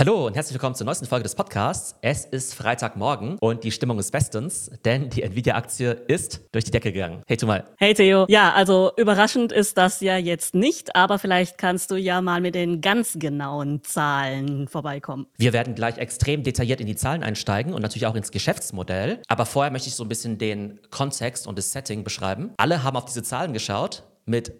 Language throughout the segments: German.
Hallo und herzlich willkommen zur neuesten Folge des Podcasts. Es ist Freitagmorgen und die Stimmung ist bestens, denn die Nvidia-Aktie ist durch die Decke gegangen. Hey Tumal. Hey Theo. Ja, also überraschend ist das ja jetzt nicht, aber vielleicht kannst du ja mal mit den ganz genauen Zahlen vorbeikommen. Wir werden gleich extrem detailliert in die Zahlen einsteigen und natürlich auch ins Geschäftsmodell. Aber vorher möchte ich so ein bisschen den Kontext und das Setting beschreiben. Alle haben auf diese Zahlen geschaut mit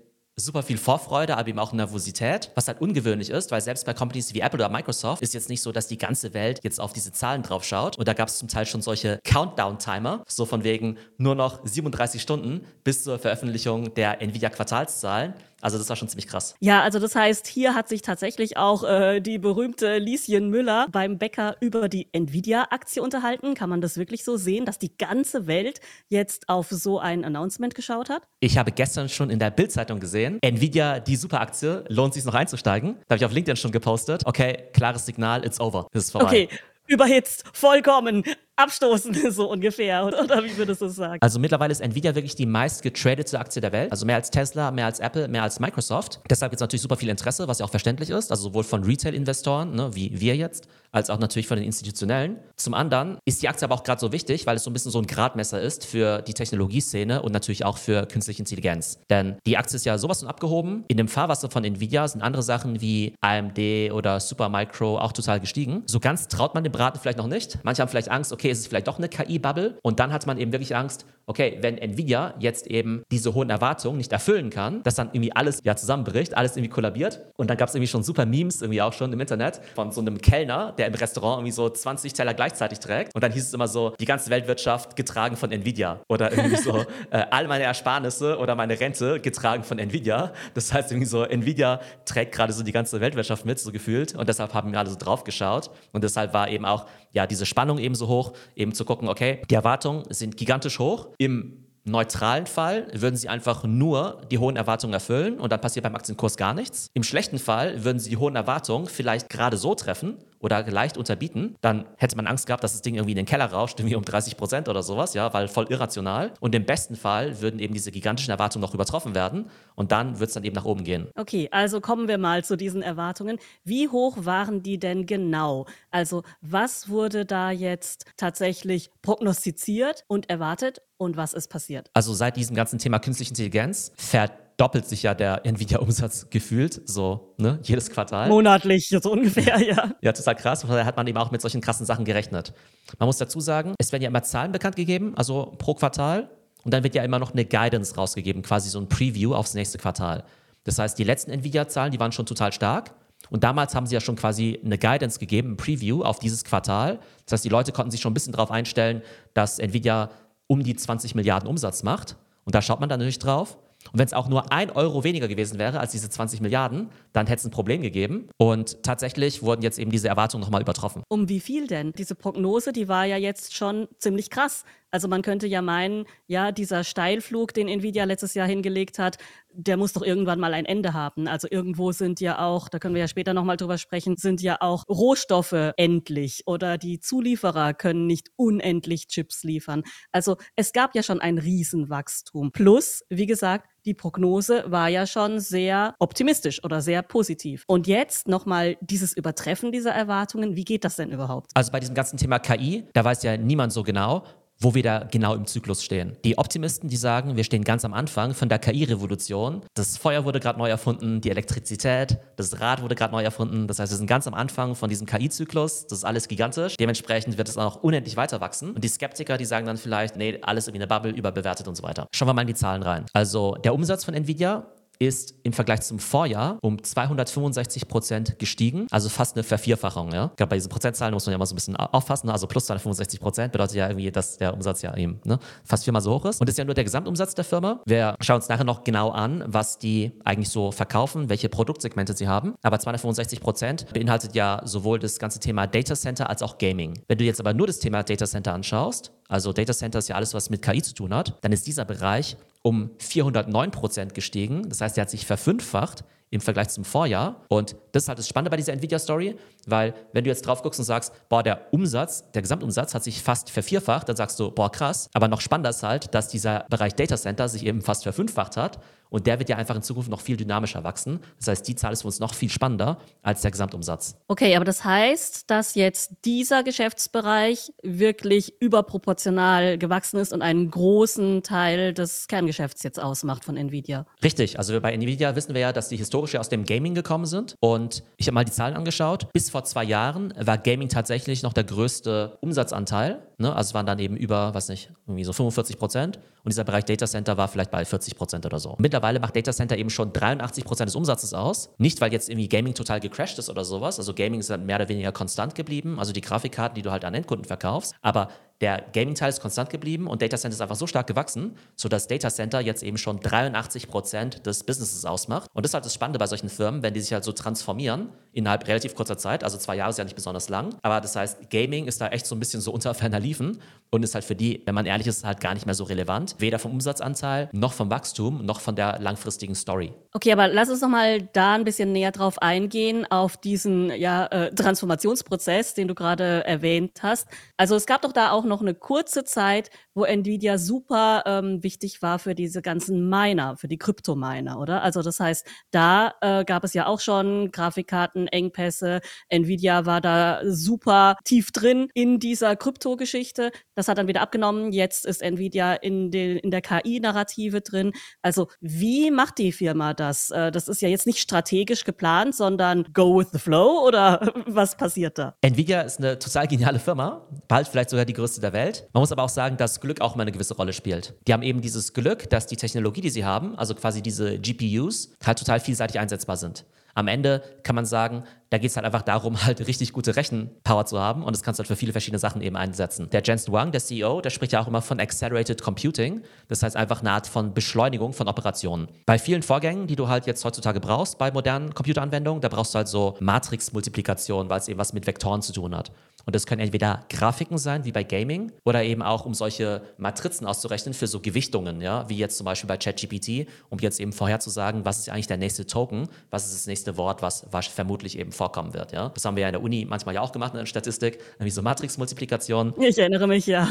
super viel Vorfreude, aber eben auch Nervosität, was halt ungewöhnlich ist, weil selbst bei Companies wie Apple oder Microsoft ist jetzt nicht so, dass die ganze Welt jetzt auf diese Zahlen drauf schaut. Und da gab es zum Teil schon solche Countdown-Timer, so von wegen nur noch 37 Stunden bis zur Veröffentlichung der Nvidia-Quartalszahlen. Also das war schon ziemlich krass. Ja, also das heißt, hier hat sich tatsächlich auch äh, die berühmte Lieschen Müller beim Bäcker über die Nvidia-Aktie unterhalten. Kann man das wirklich so sehen, dass die ganze Welt jetzt auf so ein Announcement geschaut hat? Ich habe gestern schon in der Bildzeitung gesehen, Nvidia, die Superaktie, lohnt sich noch einzusteigen. Da habe ich auf LinkedIn schon gepostet. Okay, klares Signal, it's over. Das ist vorbei. Okay, überhitzt, vollkommen abstoßen, so ungefähr. Oder, oder wie würdest du es sagen? Also mittlerweile ist Nvidia wirklich die meist getradete Aktie der Welt. Also mehr als Tesla, mehr als Apple, mehr als Microsoft. Deshalb gibt es natürlich super viel Interesse, was ja auch verständlich ist. Also sowohl von Retail-Investoren, ne, wie wir jetzt, als auch natürlich von den institutionellen. Zum anderen ist die Aktie aber auch gerade so wichtig, weil es so ein bisschen so ein Gradmesser ist für die Technologieszene und natürlich auch für künstliche Intelligenz. Denn die Aktie ist ja sowas von abgehoben. In dem Fahrwasser von Nvidia sind andere Sachen wie AMD oder Supermicro auch total gestiegen. So ganz traut man dem Braten vielleicht noch nicht. Manche haben vielleicht Angst, okay, ist es vielleicht doch eine KI-Bubble? Und dann hat man eben wirklich Angst, okay, wenn Nvidia jetzt eben diese hohen Erwartungen nicht erfüllen kann, dass dann irgendwie alles ja zusammenbricht, alles irgendwie kollabiert. Und dann gab es irgendwie schon super Memes irgendwie auch schon im Internet von so einem Kellner, der im Restaurant irgendwie so 20 Teller gleichzeitig trägt. Und dann hieß es immer so, die ganze Weltwirtschaft getragen von Nvidia. Oder irgendwie so, äh, all meine Ersparnisse oder meine Rente getragen von Nvidia. Das heißt irgendwie so, Nvidia trägt gerade so die ganze Weltwirtschaft mit, so gefühlt. Und deshalb haben wir alle so drauf geschaut. Und deshalb war eben auch ja diese Spannung eben so hoch, eben zu gucken, okay, die Erwartungen sind gigantisch hoch. Im neutralen Fall würden sie einfach nur die hohen Erwartungen erfüllen und dann passiert beim Aktienkurs gar nichts. Im schlechten Fall würden sie die hohen Erwartungen vielleicht gerade so treffen oder leicht unterbieten, dann hätte man Angst gehabt, dass das Ding irgendwie in den Keller rauscht, irgendwie um 30 Prozent oder sowas, ja, weil voll irrational. Und im besten Fall würden eben diese gigantischen Erwartungen noch übertroffen werden und dann wird es dann eben nach oben gehen. Okay, also kommen wir mal zu diesen Erwartungen. Wie hoch waren die denn genau? Also was wurde da jetzt tatsächlich prognostiziert und erwartet und was ist passiert? Also seit diesem ganzen Thema künstliche Intelligenz fährt doppelt sich ja der Nvidia-Umsatz gefühlt, so, ne, jedes Quartal. Monatlich, so ungefähr, ja. Ja, total krass. Da hat man eben auch mit solchen krassen Sachen gerechnet. Man muss dazu sagen, es werden ja immer Zahlen bekannt gegeben, also pro Quartal. Und dann wird ja immer noch eine Guidance rausgegeben, quasi so ein Preview aufs nächste Quartal. Das heißt, die letzten Nvidia-Zahlen, die waren schon total stark. Und damals haben sie ja schon quasi eine Guidance gegeben, ein Preview auf dieses Quartal. Das heißt, die Leute konnten sich schon ein bisschen darauf einstellen, dass Nvidia um die 20 Milliarden Umsatz macht. Und da schaut man dann natürlich drauf. Und wenn es auch nur ein Euro weniger gewesen wäre als diese 20 Milliarden, dann hätte es ein Problem gegeben. Und tatsächlich wurden jetzt eben diese Erwartungen nochmal übertroffen. Um wie viel denn? Diese Prognose, die war ja jetzt schon ziemlich krass. Also man könnte ja meinen, ja, dieser Steilflug, den Nvidia letztes Jahr hingelegt hat, der muss doch irgendwann mal ein Ende haben. Also irgendwo sind ja auch, da können wir ja später nochmal drüber sprechen, sind ja auch Rohstoffe endlich oder die Zulieferer können nicht unendlich Chips liefern. Also es gab ja schon ein Riesenwachstum. Plus, wie gesagt, die Prognose war ja schon sehr optimistisch oder sehr positiv. Und jetzt nochmal dieses Übertreffen dieser Erwartungen, wie geht das denn überhaupt? Also bei diesem ganzen Thema KI, da weiß ja niemand so genau, wo wir da genau im Zyklus stehen. Die Optimisten, die sagen, wir stehen ganz am Anfang von der KI-Revolution. Das Feuer wurde gerade neu erfunden, die Elektrizität, das Rad wurde gerade neu erfunden. Das heißt, wir sind ganz am Anfang von diesem KI-Zyklus. Das ist alles gigantisch. Dementsprechend wird es auch unendlich weiter wachsen. Und die Skeptiker, die sagen dann vielleicht, nee, alles irgendwie eine Bubble, überbewertet und so weiter. Schauen wir mal in die Zahlen rein. Also der Umsatz von Nvidia ist im Vergleich zum Vorjahr um 265 Prozent gestiegen, also fast eine Vervierfachung. Ja? Gerade bei diesen Prozentzahlen muss man ja immer so ein bisschen aufpassen. Also plus 265 Prozent bedeutet ja irgendwie, dass der Umsatz ja eben ne, fast viermal so hoch ist. Und das ist ja nur der Gesamtumsatz der Firma. Wir schauen uns nachher noch genau an, was die eigentlich so verkaufen, welche Produktsegmente sie haben. Aber 265 Prozent beinhaltet ja sowohl das ganze Thema Data Center als auch Gaming. Wenn du jetzt aber nur das Thema Data Center anschaust, also Data Center ist ja alles, was mit KI zu tun hat, dann ist dieser Bereich um 409 Prozent gestiegen. Das heißt, er hat sich verfünffacht im Vergleich zum Vorjahr. Und das ist halt das Spannende bei dieser Nvidia-Story, weil wenn du jetzt drauf guckst und sagst, boah, der Umsatz, der Gesamtumsatz hat sich fast vervierfacht, dann sagst du, boah, krass. Aber noch spannender ist halt, dass dieser Bereich Data Center sich eben fast verfünffacht hat und der wird ja einfach in Zukunft noch viel dynamischer wachsen. Das heißt, die Zahl ist für uns noch viel spannender als der Gesamtumsatz. Okay, aber das heißt, dass jetzt dieser Geschäftsbereich wirklich überproportional gewachsen ist und einen großen Teil des Kerngeschäfts jetzt ausmacht von Nvidia. Richtig, also bei Nvidia wissen wir ja, dass die historisch aus dem Gaming gekommen sind. Und ich habe mal die Zahlen angeschaut. Bis vor zwei Jahren war Gaming tatsächlich noch der größte Umsatzanteil. Ne? Also es waren dann eben über, was nicht, irgendwie so 45 Prozent. Und dieser Bereich Data Center war vielleicht bei 40 Prozent oder so. Mittlerweile macht Data Center eben schon 83 Prozent des Umsatzes aus. Nicht, weil jetzt irgendwie Gaming total gecrashed ist oder sowas. Also Gaming ist dann mehr oder weniger konstant geblieben. Also die Grafikkarten, die du halt an Endkunden verkaufst. Aber der Gaming-Teil ist konstant geblieben und Data Center ist einfach so stark gewachsen, sodass Data Center jetzt eben schon 83 Prozent des Businesses ausmacht. Und das ist halt das Spannende bei solchen Firmen, wenn die sich halt so transformieren innerhalb relativ kurzer Zeit. Also zwei Jahre ist ja nicht besonders lang. Aber das heißt, Gaming ist da echt so ein bisschen so unter ferner Liefen und ist halt für die, wenn man ehrlich ist, halt gar nicht mehr so relevant. Weder vom Umsatzanteil, noch vom Wachstum, noch von der langfristigen Story. Okay, aber lass uns noch mal da ein bisschen näher drauf eingehen, auf diesen ja, äh, Transformationsprozess, den du gerade erwähnt hast. Also es gab doch da auch noch eine kurze Zeit, wo Nvidia super ähm, wichtig war für diese ganzen Miner, für die Kryptominer, oder? Also das heißt, da äh, gab es ja auch schon Grafikkartenengpässe. Nvidia war da super tief drin in dieser Kryptogeschichte. Das hat dann wieder abgenommen. Jetzt ist Nvidia in, den, in der KI-Narrative drin. Also wie macht die Firma das? Äh, das ist ja jetzt nicht strategisch geplant, sondern go with the flow oder was passiert da? Nvidia ist eine total geniale Firma, bald vielleicht sogar die größte der Welt. Man muss aber auch sagen, dass Glück auch mal eine gewisse Rolle spielt. Die haben eben dieses Glück, dass die Technologie, die sie haben, also quasi diese GPUs, halt total vielseitig einsetzbar sind. Am Ende kann man sagen, da geht es halt einfach darum, halt richtig gute Rechenpower zu haben und das kannst du halt für viele verschiedene Sachen eben einsetzen. Der Jensen Wang, der CEO, der spricht ja auch immer von Accelerated Computing. Das heißt einfach eine Art von Beschleunigung von Operationen. Bei vielen Vorgängen, die du halt jetzt heutzutage brauchst bei modernen Computeranwendungen, da brauchst du halt so Matrix-Multiplikation, weil es eben was mit Vektoren zu tun hat. Und das können entweder Grafiken sein, wie bei Gaming, oder eben auch, um solche Matrizen auszurechnen für so Gewichtungen, ja, wie jetzt zum Beispiel bei ChatGPT, um jetzt eben vorherzusagen, was ist eigentlich der nächste Token, was ist das nächste Wort, was, vermutlich eben vorkommen wird, ja. Das haben wir ja in der Uni manchmal ja auch gemacht in der Statistik, nämlich so Matrix-Multiplikation. Ich erinnere mich, ja.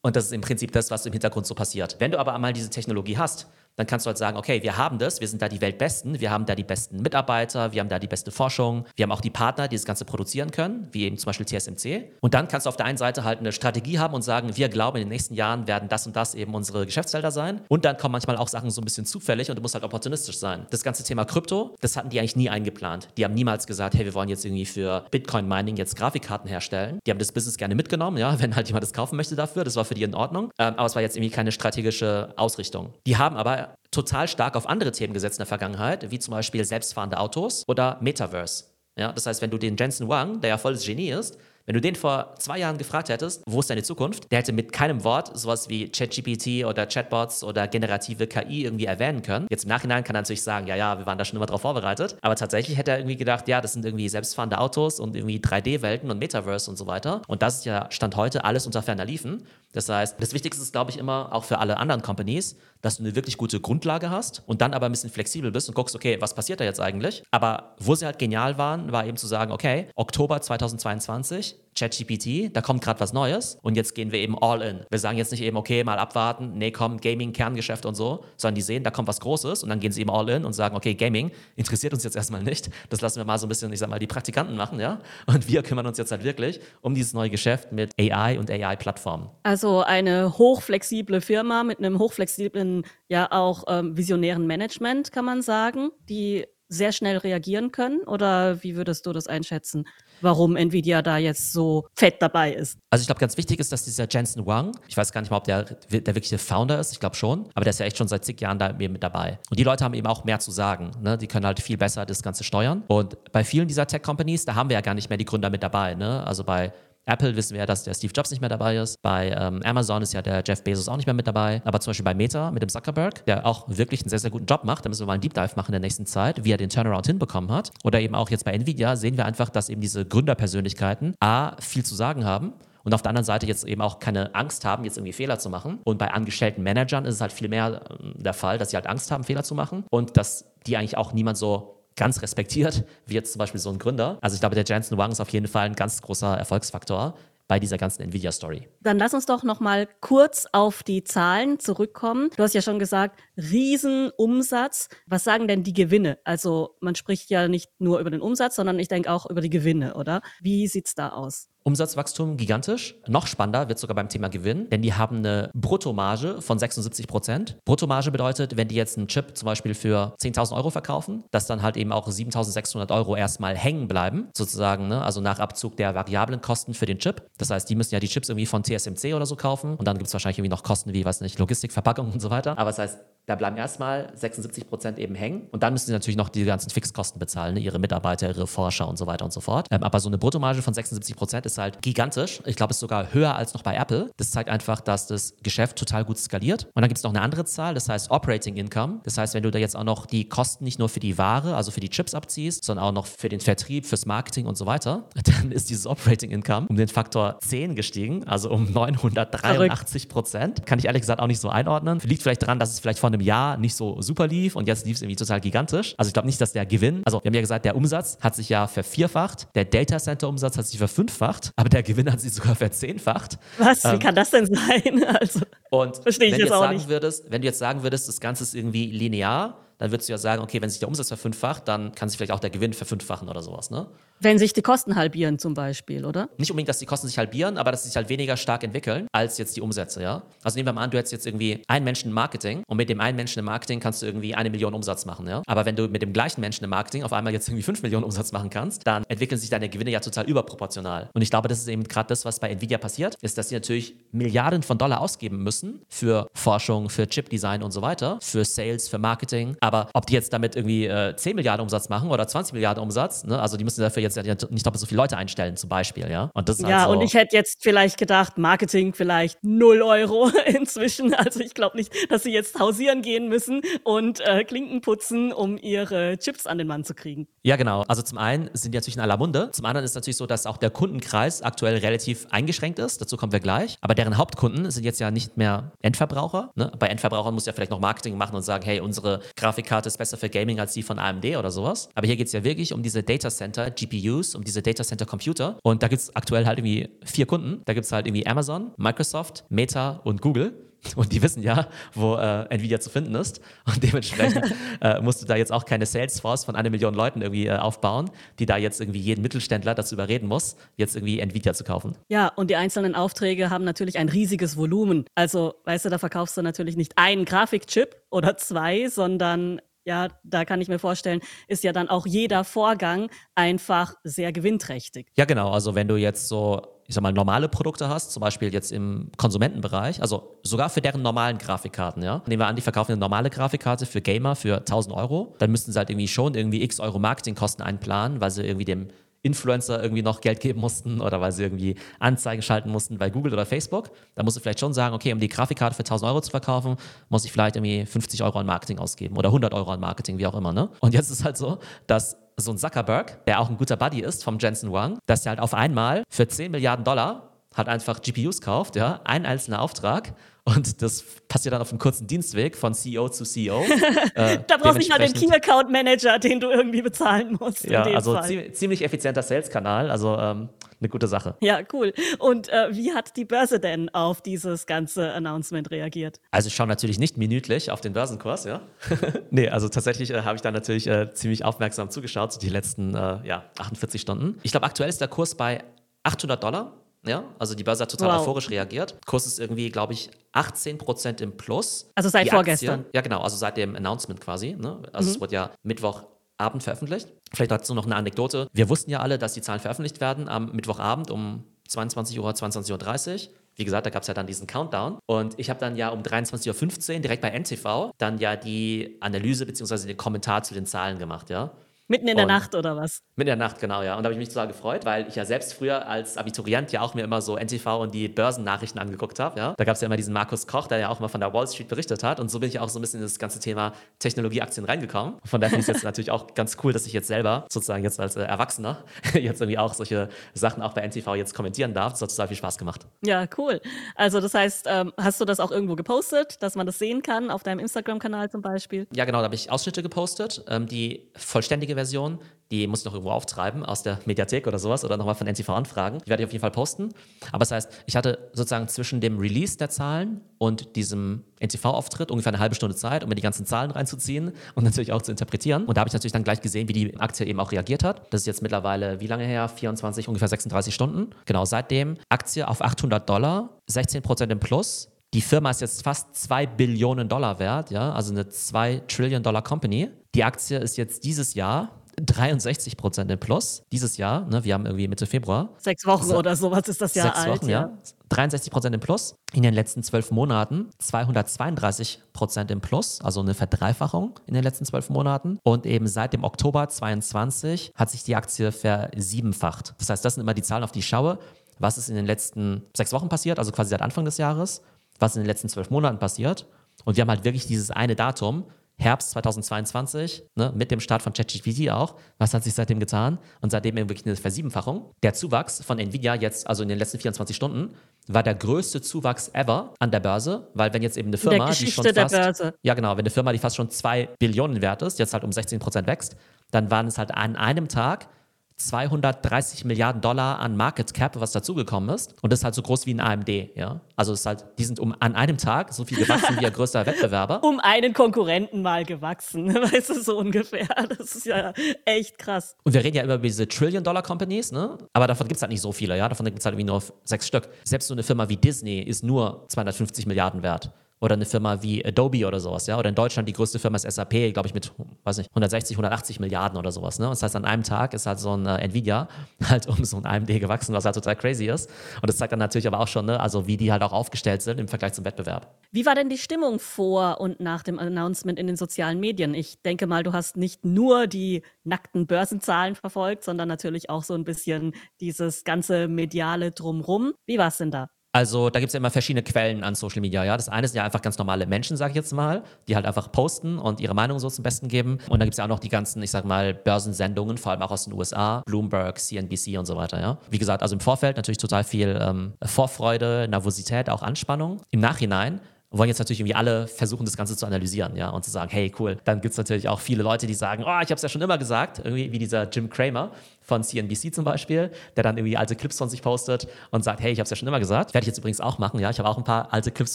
Und das ist im Prinzip das, was im Hintergrund so passiert. Wenn du aber einmal diese Technologie hast, dann kannst du halt sagen, okay, wir haben das, wir sind da die Weltbesten, wir haben da die besten Mitarbeiter, wir haben da die beste Forschung, wir haben auch die Partner, die das Ganze produzieren können, wie eben zum Beispiel TSMC. Und dann kannst du auf der einen Seite halt eine Strategie haben und sagen, wir glauben, in den nächsten Jahren werden das und das eben unsere Geschäftsfelder sein. Und dann kommen manchmal auch Sachen so ein bisschen zufällig und du musst halt opportunistisch sein. Das ganze Thema Krypto, das hatten die eigentlich nie eingeplant. Die haben niemals gesagt, hey, wir wollen jetzt irgendwie für Bitcoin-Mining jetzt Grafikkarten herstellen. Die haben das Business gerne mitgenommen, ja, wenn halt jemand das kaufen möchte dafür. Das war für die in Ordnung. Ähm, aber es war jetzt irgendwie keine strategische Ausrichtung. Die haben aber total stark auf andere Themen gesetzt in der Vergangenheit, wie zum Beispiel selbstfahrende Autos oder Metaverse. Ja, das heißt, wenn du den Jensen Wang, der ja volles Genie ist, wenn du den vor zwei Jahren gefragt hättest, wo ist deine Zukunft, der hätte mit keinem Wort sowas wie ChatGPT oder Chatbots oder generative KI irgendwie erwähnen können. Jetzt im Nachhinein kann er natürlich sagen, ja, ja, wir waren da schon immer drauf vorbereitet. Aber tatsächlich hätte er irgendwie gedacht, ja, das sind irgendwie selbstfahrende Autos und irgendwie 3D-Welten und Metaverse und so weiter. Und das ist ja Stand heute alles unter ferner Liefen. Das heißt, das Wichtigste ist, glaube ich, immer auch für alle anderen Companies, dass du eine wirklich gute Grundlage hast und dann aber ein bisschen flexibel bist und guckst, okay, was passiert da jetzt eigentlich? Aber wo sie halt genial waren, war eben zu sagen, okay, Oktober 2022, ChatGPT, da kommt gerade was Neues und jetzt gehen wir eben all in. Wir sagen jetzt nicht eben, okay, mal abwarten, nee, komm, Gaming, Kerngeschäft und so, sondern die sehen, da kommt was Großes und dann gehen sie eben all in und sagen, okay, Gaming interessiert uns jetzt erstmal nicht. Das lassen wir mal so ein bisschen, ich sag mal, die Praktikanten machen, ja? Und wir kümmern uns jetzt halt wirklich um dieses neue Geschäft mit AI und AI-Plattformen. Also eine hochflexible Firma mit einem hochflexiblen, ja auch ähm, visionären Management, kann man sagen, die sehr schnell reagieren können? Oder wie würdest du das einschätzen? warum Nvidia da jetzt so fett dabei ist. Also ich glaube, ganz wichtig ist, dass dieser Jensen Wang, ich weiß gar nicht mal, ob der, der wirkliche Founder ist, ich glaube schon, aber der ist ja echt schon seit zig Jahren da mit dabei. Und die Leute haben eben auch mehr zu sagen. Ne? Die können halt viel besser das Ganze steuern. Und bei vielen dieser Tech-Companies, da haben wir ja gar nicht mehr die Gründer mit dabei. Ne? Also bei Apple wissen wir ja, dass der Steve Jobs nicht mehr dabei ist. Bei ähm, Amazon ist ja der Jeff Bezos auch nicht mehr mit dabei. Aber zum Beispiel bei Meta mit dem Zuckerberg, der auch wirklich einen sehr, sehr guten Job macht. Da müssen wir mal einen Deep Dive machen in der nächsten Zeit, wie er den Turnaround hinbekommen hat. Oder eben auch jetzt bei Nvidia sehen wir einfach, dass eben diese Gründerpersönlichkeiten A, viel zu sagen haben und auf der anderen Seite jetzt eben auch keine Angst haben, jetzt irgendwie Fehler zu machen. Und bei angestellten Managern ist es halt viel mehr ähm, der Fall, dass sie halt Angst haben, Fehler zu machen und dass die eigentlich auch niemand so ganz respektiert, wie jetzt zum Beispiel so ein Gründer. Also ich glaube, der Jensen Wang ist auf jeden Fall ein ganz großer Erfolgsfaktor bei dieser ganzen Nvidia-Story. Dann lass uns doch noch mal kurz auf die Zahlen zurückkommen. Du hast ja schon gesagt, Riesenumsatz. Was sagen denn die Gewinne? Also man spricht ja nicht nur über den Umsatz, sondern ich denke auch über die Gewinne, oder? Wie sieht's da aus? Umsatzwachstum gigantisch. Noch spannender wird sogar beim Thema Gewinn, denn die haben eine Bruttomarge von 76 Prozent. Bruttomarge bedeutet, wenn die jetzt einen Chip zum Beispiel für 10.000 Euro verkaufen, dass dann halt eben auch 7.600 Euro erstmal hängen bleiben, sozusagen, ne? also nach Abzug der variablen Kosten für den Chip. Das heißt, die müssen ja die Chips irgendwie von TSMC oder so kaufen und dann gibt es wahrscheinlich irgendwie noch Kosten wie, weiß nicht, Logistik, Verpackung und so weiter. Aber das heißt, da bleiben erstmal 76 Prozent eben hängen und dann müssen sie natürlich noch die ganzen Fixkosten bezahlen, ne? ihre Mitarbeiter, ihre Forscher und so weiter und so fort. Ähm, aber so eine Bruttomarge von 76 Prozent ist halt gigantisch. Ich glaube, es ist sogar höher als noch bei Apple. Das zeigt einfach, dass das Geschäft total gut skaliert. Und dann gibt es noch eine andere Zahl, das heißt Operating Income. Das heißt, wenn du da jetzt auch noch die Kosten nicht nur für die Ware, also für die Chips abziehst, sondern auch noch für den Vertrieb, fürs Marketing und so weiter, dann ist dieses Operating Income um den Faktor 10 gestiegen, also um 983 Prozent. Kann ich ehrlich gesagt auch nicht so einordnen. Liegt vielleicht daran, dass es vielleicht von einem Jahr nicht so super lief und jetzt lief es irgendwie total gigantisch. Also ich glaube nicht, dass der Gewinn, also wir haben ja gesagt, der Umsatz hat sich ja vervierfacht, der Data Center Umsatz hat sich verfünffacht, aber der Gewinn hat sich sogar verzehnfacht. Was? Wie ähm, kann das denn sein? Also, und verstehe ich wenn jetzt, jetzt auch nicht. Würdest, wenn du jetzt sagen würdest, das Ganze ist irgendwie linear, dann würdest du ja sagen, okay, wenn sich der Umsatz verfünffacht, dann kann sich vielleicht auch der Gewinn verfünffachen oder sowas, ne? Wenn sich die Kosten halbieren zum Beispiel, oder? Nicht unbedingt, dass die Kosten sich halbieren, aber dass sie sich halt weniger stark entwickeln als jetzt die Umsätze, ja? Also nehmen wir mal an, du hättest jetzt irgendwie einen Menschen im Marketing und mit dem einen Menschen im Marketing kannst du irgendwie eine Million Umsatz machen, ja? Aber wenn du mit dem gleichen Menschen im Marketing auf einmal jetzt irgendwie fünf Millionen Umsatz machen kannst, dann entwickeln sich deine Gewinne ja total überproportional. Und ich glaube, das ist eben gerade das, was bei Nvidia passiert, ist, dass sie natürlich Milliarden von Dollar ausgeben müssen für Forschung, für Chipdesign und so weiter, für Sales, für Marketing. Aber ob die jetzt damit irgendwie äh, 10 Milliarden Umsatz machen oder 20 Milliarden Umsatz, ne? also die müssen dafür jetzt nicht doppelt so viele Leute einstellen, zum Beispiel, ja. Und das ja, halt so und ich hätte jetzt vielleicht gedacht, Marketing vielleicht 0 Euro inzwischen. Also ich glaube nicht, dass sie jetzt hausieren gehen müssen und äh, Klinken putzen, um ihre Chips an den Mann zu kriegen. Ja, genau. Also zum einen sind die natürlich in aller Munde. Zum anderen ist natürlich so, dass auch der Kundenkreis aktuell relativ eingeschränkt ist. Dazu kommen wir gleich. Aber deren Hauptkunden sind jetzt ja nicht mehr Endverbraucher. Ne? Bei Endverbrauchern muss ja vielleicht noch Marketing machen und sagen, hey, unsere Grafikkarte ist besser für Gaming als die von AMD oder sowas. Aber hier geht es ja wirklich um diese Data Center, GPUs, um diese Data Center Computer. Und da gibt es aktuell halt irgendwie vier Kunden. Da gibt es halt irgendwie Amazon, Microsoft, Meta und Google. Und die wissen ja, wo äh, Nvidia zu finden ist. Und dementsprechend äh, musst du da jetzt auch keine Salesforce von einer Million Leuten irgendwie äh, aufbauen, die da jetzt irgendwie jeden Mittelständler dazu überreden muss, jetzt irgendwie Nvidia zu kaufen. Ja, und die einzelnen Aufträge haben natürlich ein riesiges Volumen. Also, weißt du, da verkaufst du natürlich nicht einen Grafikchip oder zwei, sondern ja, da kann ich mir vorstellen, ist ja dann auch jeder Vorgang einfach sehr gewinnträchtig. Ja, genau. Also wenn du jetzt so, ich sag mal, normale Produkte hast, zum Beispiel jetzt im Konsumentenbereich, also sogar für deren normalen Grafikkarten, ja. Nehmen wir an, die verkaufen eine normale Grafikkarte für Gamer für 1000 Euro, dann müssten sie halt irgendwie schon irgendwie x Euro Marketingkosten einplanen, weil sie irgendwie dem Influencer irgendwie noch Geld geben mussten oder weil sie irgendwie Anzeigen schalten mussten bei Google oder Facebook. Da musst du vielleicht schon sagen, okay, um die Grafikkarte für 1000 Euro zu verkaufen, muss ich vielleicht irgendwie 50 Euro an Marketing ausgeben oder 100 Euro an Marketing, wie auch immer. Ne? Und jetzt ist halt so, dass so ein Zuckerberg, der auch ein guter Buddy ist vom Jensen Wang, dass er halt auf einmal für 10 Milliarden Dollar hat einfach GPUs kauft, ja, ein einzelner Auftrag und das passiert dann auf einem kurzen Dienstweg von CEO zu CEO. äh, da brauchst du nicht mal den Key Account Manager, den du irgendwie bezahlen musst. Ja, also zie ziemlich effizienter Sales-Kanal, also ähm, eine gute Sache. Ja, cool. Und äh, wie hat die Börse denn auf dieses ganze Announcement reagiert? Also ich schaue natürlich nicht minütlich auf den Börsenkurs, ja. nee, also tatsächlich äh, habe ich da natürlich äh, ziemlich aufmerksam zugeschaut, so die letzten äh, ja, 48 Stunden. Ich glaube, aktuell ist der Kurs bei 800 Dollar. Ja, also die Börse hat total wow. euphorisch reagiert. Kurs ist irgendwie, glaube ich, 18 Prozent im Plus. Also seit die vorgestern. Aktien, ja, genau, also seit dem Announcement quasi. Ne? Also mhm. es wurde ja Mittwochabend veröffentlicht. Vielleicht dazu noch eine Anekdote. Wir wussten ja alle, dass die Zahlen veröffentlicht werden am Mittwochabend um 22 Uhr, 22.30 Uhr. Wie gesagt, da gab es ja dann diesen Countdown. Und ich habe dann ja um 23.15 Uhr direkt bei NTV dann ja die Analyse bzw. den Kommentar zu den Zahlen gemacht, ja. Mitten in der Nacht oder was? Mitten in der Nacht, genau, ja. Und da habe ich mich total gefreut, weil ich ja selbst früher als Abiturient ja auch mir immer so NTV und die Börsennachrichten angeguckt habe, ja. Da gab es ja immer diesen Markus Koch, der ja auch mal von der Wall Street berichtet hat. Und so bin ich auch so ein bisschen in das ganze Thema Technologieaktien reingekommen. Von daher finde ich es jetzt natürlich auch ganz cool, dass ich jetzt selber sozusagen jetzt als äh, Erwachsener jetzt irgendwie auch solche Sachen auch bei NTV jetzt kommentieren darf. Das hat total viel Spaß gemacht. Ja, cool. Also das heißt, ähm, hast du das auch irgendwo gepostet, dass man das sehen kann, auf deinem Instagram-Kanal zum Beispiel? Ja, genau, da habe ich Ausschnitte gepostet. Ähm, die vollständige Video-Version, die muss ich noch irgendwo auftreiben aus der Mediathek oder sowas oder nochmal von NTV anfragen. Die werde ich auf jeden Fall posten. Aber das heißt, ich hatte sozusagen zwischen dem Release der Zahlen und diesem NTV-Auftritt ungefähr eine halbe Stunde Zeit, um mir die ganzen Zahlen reinzuziehen und natürlich auch zu interpretieren. Und da habe ich natürlich dann gleich gesehen, wie die Aktie eben auch reagiert hat. Das ist jetzt mittlerweile, wie lange her? 24, ungefähr 36 Stunden. Genau, seitdem Aktie auf 800 Dollar, 16 Prozent im Plus. Die Firma ist jetzt fast 2 Billionen Dollar wert, ja, also eine 2 Trillion Dollar Company. Die Aktie ist jetzt dieses Jahr 63 Prozent im Plus dieses Jahr. Ne, wir haben irgendwie Mitte Februar. Sechs Wochen so, oder sowas ist das Jahr sechs alt. Wochen, ja. ja. 63 Prozent im Plus. In den letzten zwölf Monaten 232 Prozent im Plus, also eine Verdreifachung in den letzten zwölf Monaten. Und eben seit dem Oktober 22 hat sich die Aktie versiebenfacht. Das heißt, das sind immer die Zahlen, auf die ich schaue. Was ist in den letzten sechs Wochen passiert, also quasi seit Anfang des Jahres? Was in den letzten zwölf Monaten passiert? Und wir haben halt wirklich dieses eine Datum, Herbst 2022, ne, mit dem Start von ChatGPT auch. Was hat sich seitdem getan? Und seitdem eben wirklich eine Versiebenfachung. Der Zuwachs von Nvidia jetzt, also in den letzten 24 Stunden, war der größte Zuwachs ever an der Börse, weil wenn jetzt eben eine Firma, die schon fast, ja genau, wenn eine Firma, die fast schon zwei Billionen wert ist, jetzt halt um 16 Prozent wächst, dann waren es halt an einem Tag 230 Milliarden Dollar an Market Cap, was dazugekommen ist. Und das ist halt so groß wie ein AMD, ja. Also es ist halt, die sind um an einem Tag so viel gewachsen wie ihr größter Wettbewerber. Um einen Konkurrenten mal gewachsen, weißt du, so ungefähr. Das ist ja echt krass. Und wir reden ja immer über diese Trillion-Dollar-Companies, ne? Aber davon gibt es halt nicht so viele, ja. Davon gibt es halt irgendwie nur sechs Stück. Selbst so eine Firma wie Disney ist nur 250 Milliarden wert oder eine Firma wie Adobe oder sowas, ja. Oder in Deutschland die größte Firma ist SAP, glaube ich, mit, weiß nicht, 160, 180 Milliarden oder sowas, ne. Und das heißt, an einem Tag ist halt so ein äh, Nvidia halt um so ein AMD gewachsen, was halt total crazy ist. Und das zeigt dann natürlich aber auch schon, ne, also wie die halt auch aufgestellt sind im Vergleich zum Wettbewerb. Wie war denn die Stimmung vor und nach dem Announcement in den sozialen Medien? Ich denke mal, du hast nicht nur die nackten Börsenzahlen verfolgt, sondern natürlich auch so ein bisschen dieses ganze mediale Drumrum. Wie war es denn da? Also da gibt es ja immer verschiedene Quellen an Social Media. Ja, das eine sind ja einfach ganz normale Menschen, sage ich jetzt mal, die halt einfach posten und ihre Meinung so zum Besten geben. Und dann gibt es ja auch noch die ganzen, ich sag mal, Börsensendungen, vor allem auch aus den USA, Bloomberg, CNBC und so weiter. Ja, wie gesagt, also im Vorfeld natürlich total viel ähm, Vorfreude, Nervosität, auch Anspannung. Im Nachhinein wollen jetzt natürlich irgendwie alle versuchen, das Ganze zu analysieren, ja, und zu sagen, hey, cool. Dann gibt es natürlich auch viele Leute, die sagen, oh, ich habe es ja schon immer gesagt, irgendwie wie dieser Jim Cramer von CNBC zum Beispiel, der dann irgendwie alte Clips von sich postet und sagt, hey, ich habe es ja schon immer gesagt. Werde ich jetzt übrigens auch machen, ja. Ich habe auch ein paar alte Clips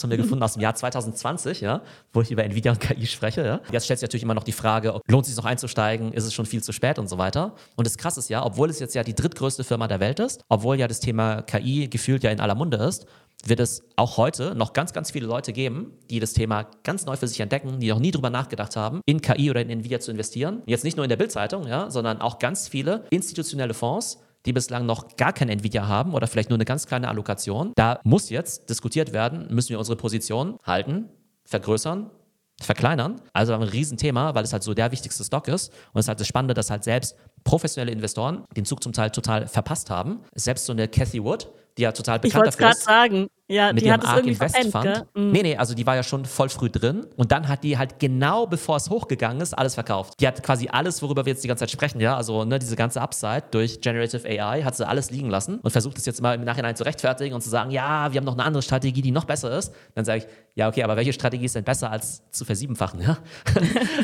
von mir gefunden aus dem Jahr 2020, ja, wo ich über Nvidia und KI spreche, ja. Jetzt stellt sich natürlich immer noch die Frage, lohnt es sich noch einzusteigen, ist es schon viel zu spät und so weiter. Und das Krasse ist ja, obwohl es jetzt ja die drittgrößte Firma der Welt ist, obwohl ja das Thema KI gefühlt ja in aller Munde ist, wird es auch heute noch ganz, ganz viele Leute geben, die das Thema ganz neu für sich entdecken, die noch nie drüber nachgedacht haben, in KI oder in Nvidia zu investieren. Jetzt nicht nur in der Bildzeitung, ja, sondern auch ganz viele institutionelle Fonds, die bislang noch gar kein Nvidia haben oder vielleicht nur eine ganz kleine Allokation. Da muss jetzt diskutiert werden, müssen wir unsere Position halten, vergrößern, verkleinern. Also ein Riesenthema, weil es halt so der wichtigste Stock ist. Und es ist halt das Spannende, dass halt selbst professionelle Investoren den Zug zum Teil total verpasst haben. Selbst so eine Cathy Wood, die ja total bekannt dafür ist. Ich wollte gerade sagen, ja, mit die hat es ARK Invest verpennt, Fund. Mhm. Nee, nee, also die war ja schon voll früh drin und dann hat die halt genau bevor es hochgegangen ist, alles verkauft. Die hat quasi alles, worüber wir jetzt die ganze Zeit sprechen, ja, also ne, diese ganze Upside durch Generative AI hat sie alles liegen lassen und versucht es jetzt mal im Nachhinein zu rechtfertigen und zu sagen, ja, wir haben noch eine andere Strategie, die noch besser ist. Dann sage ich, ja, okay, aber welche Strategie ist denn besser als zu versiebenfachen, ja?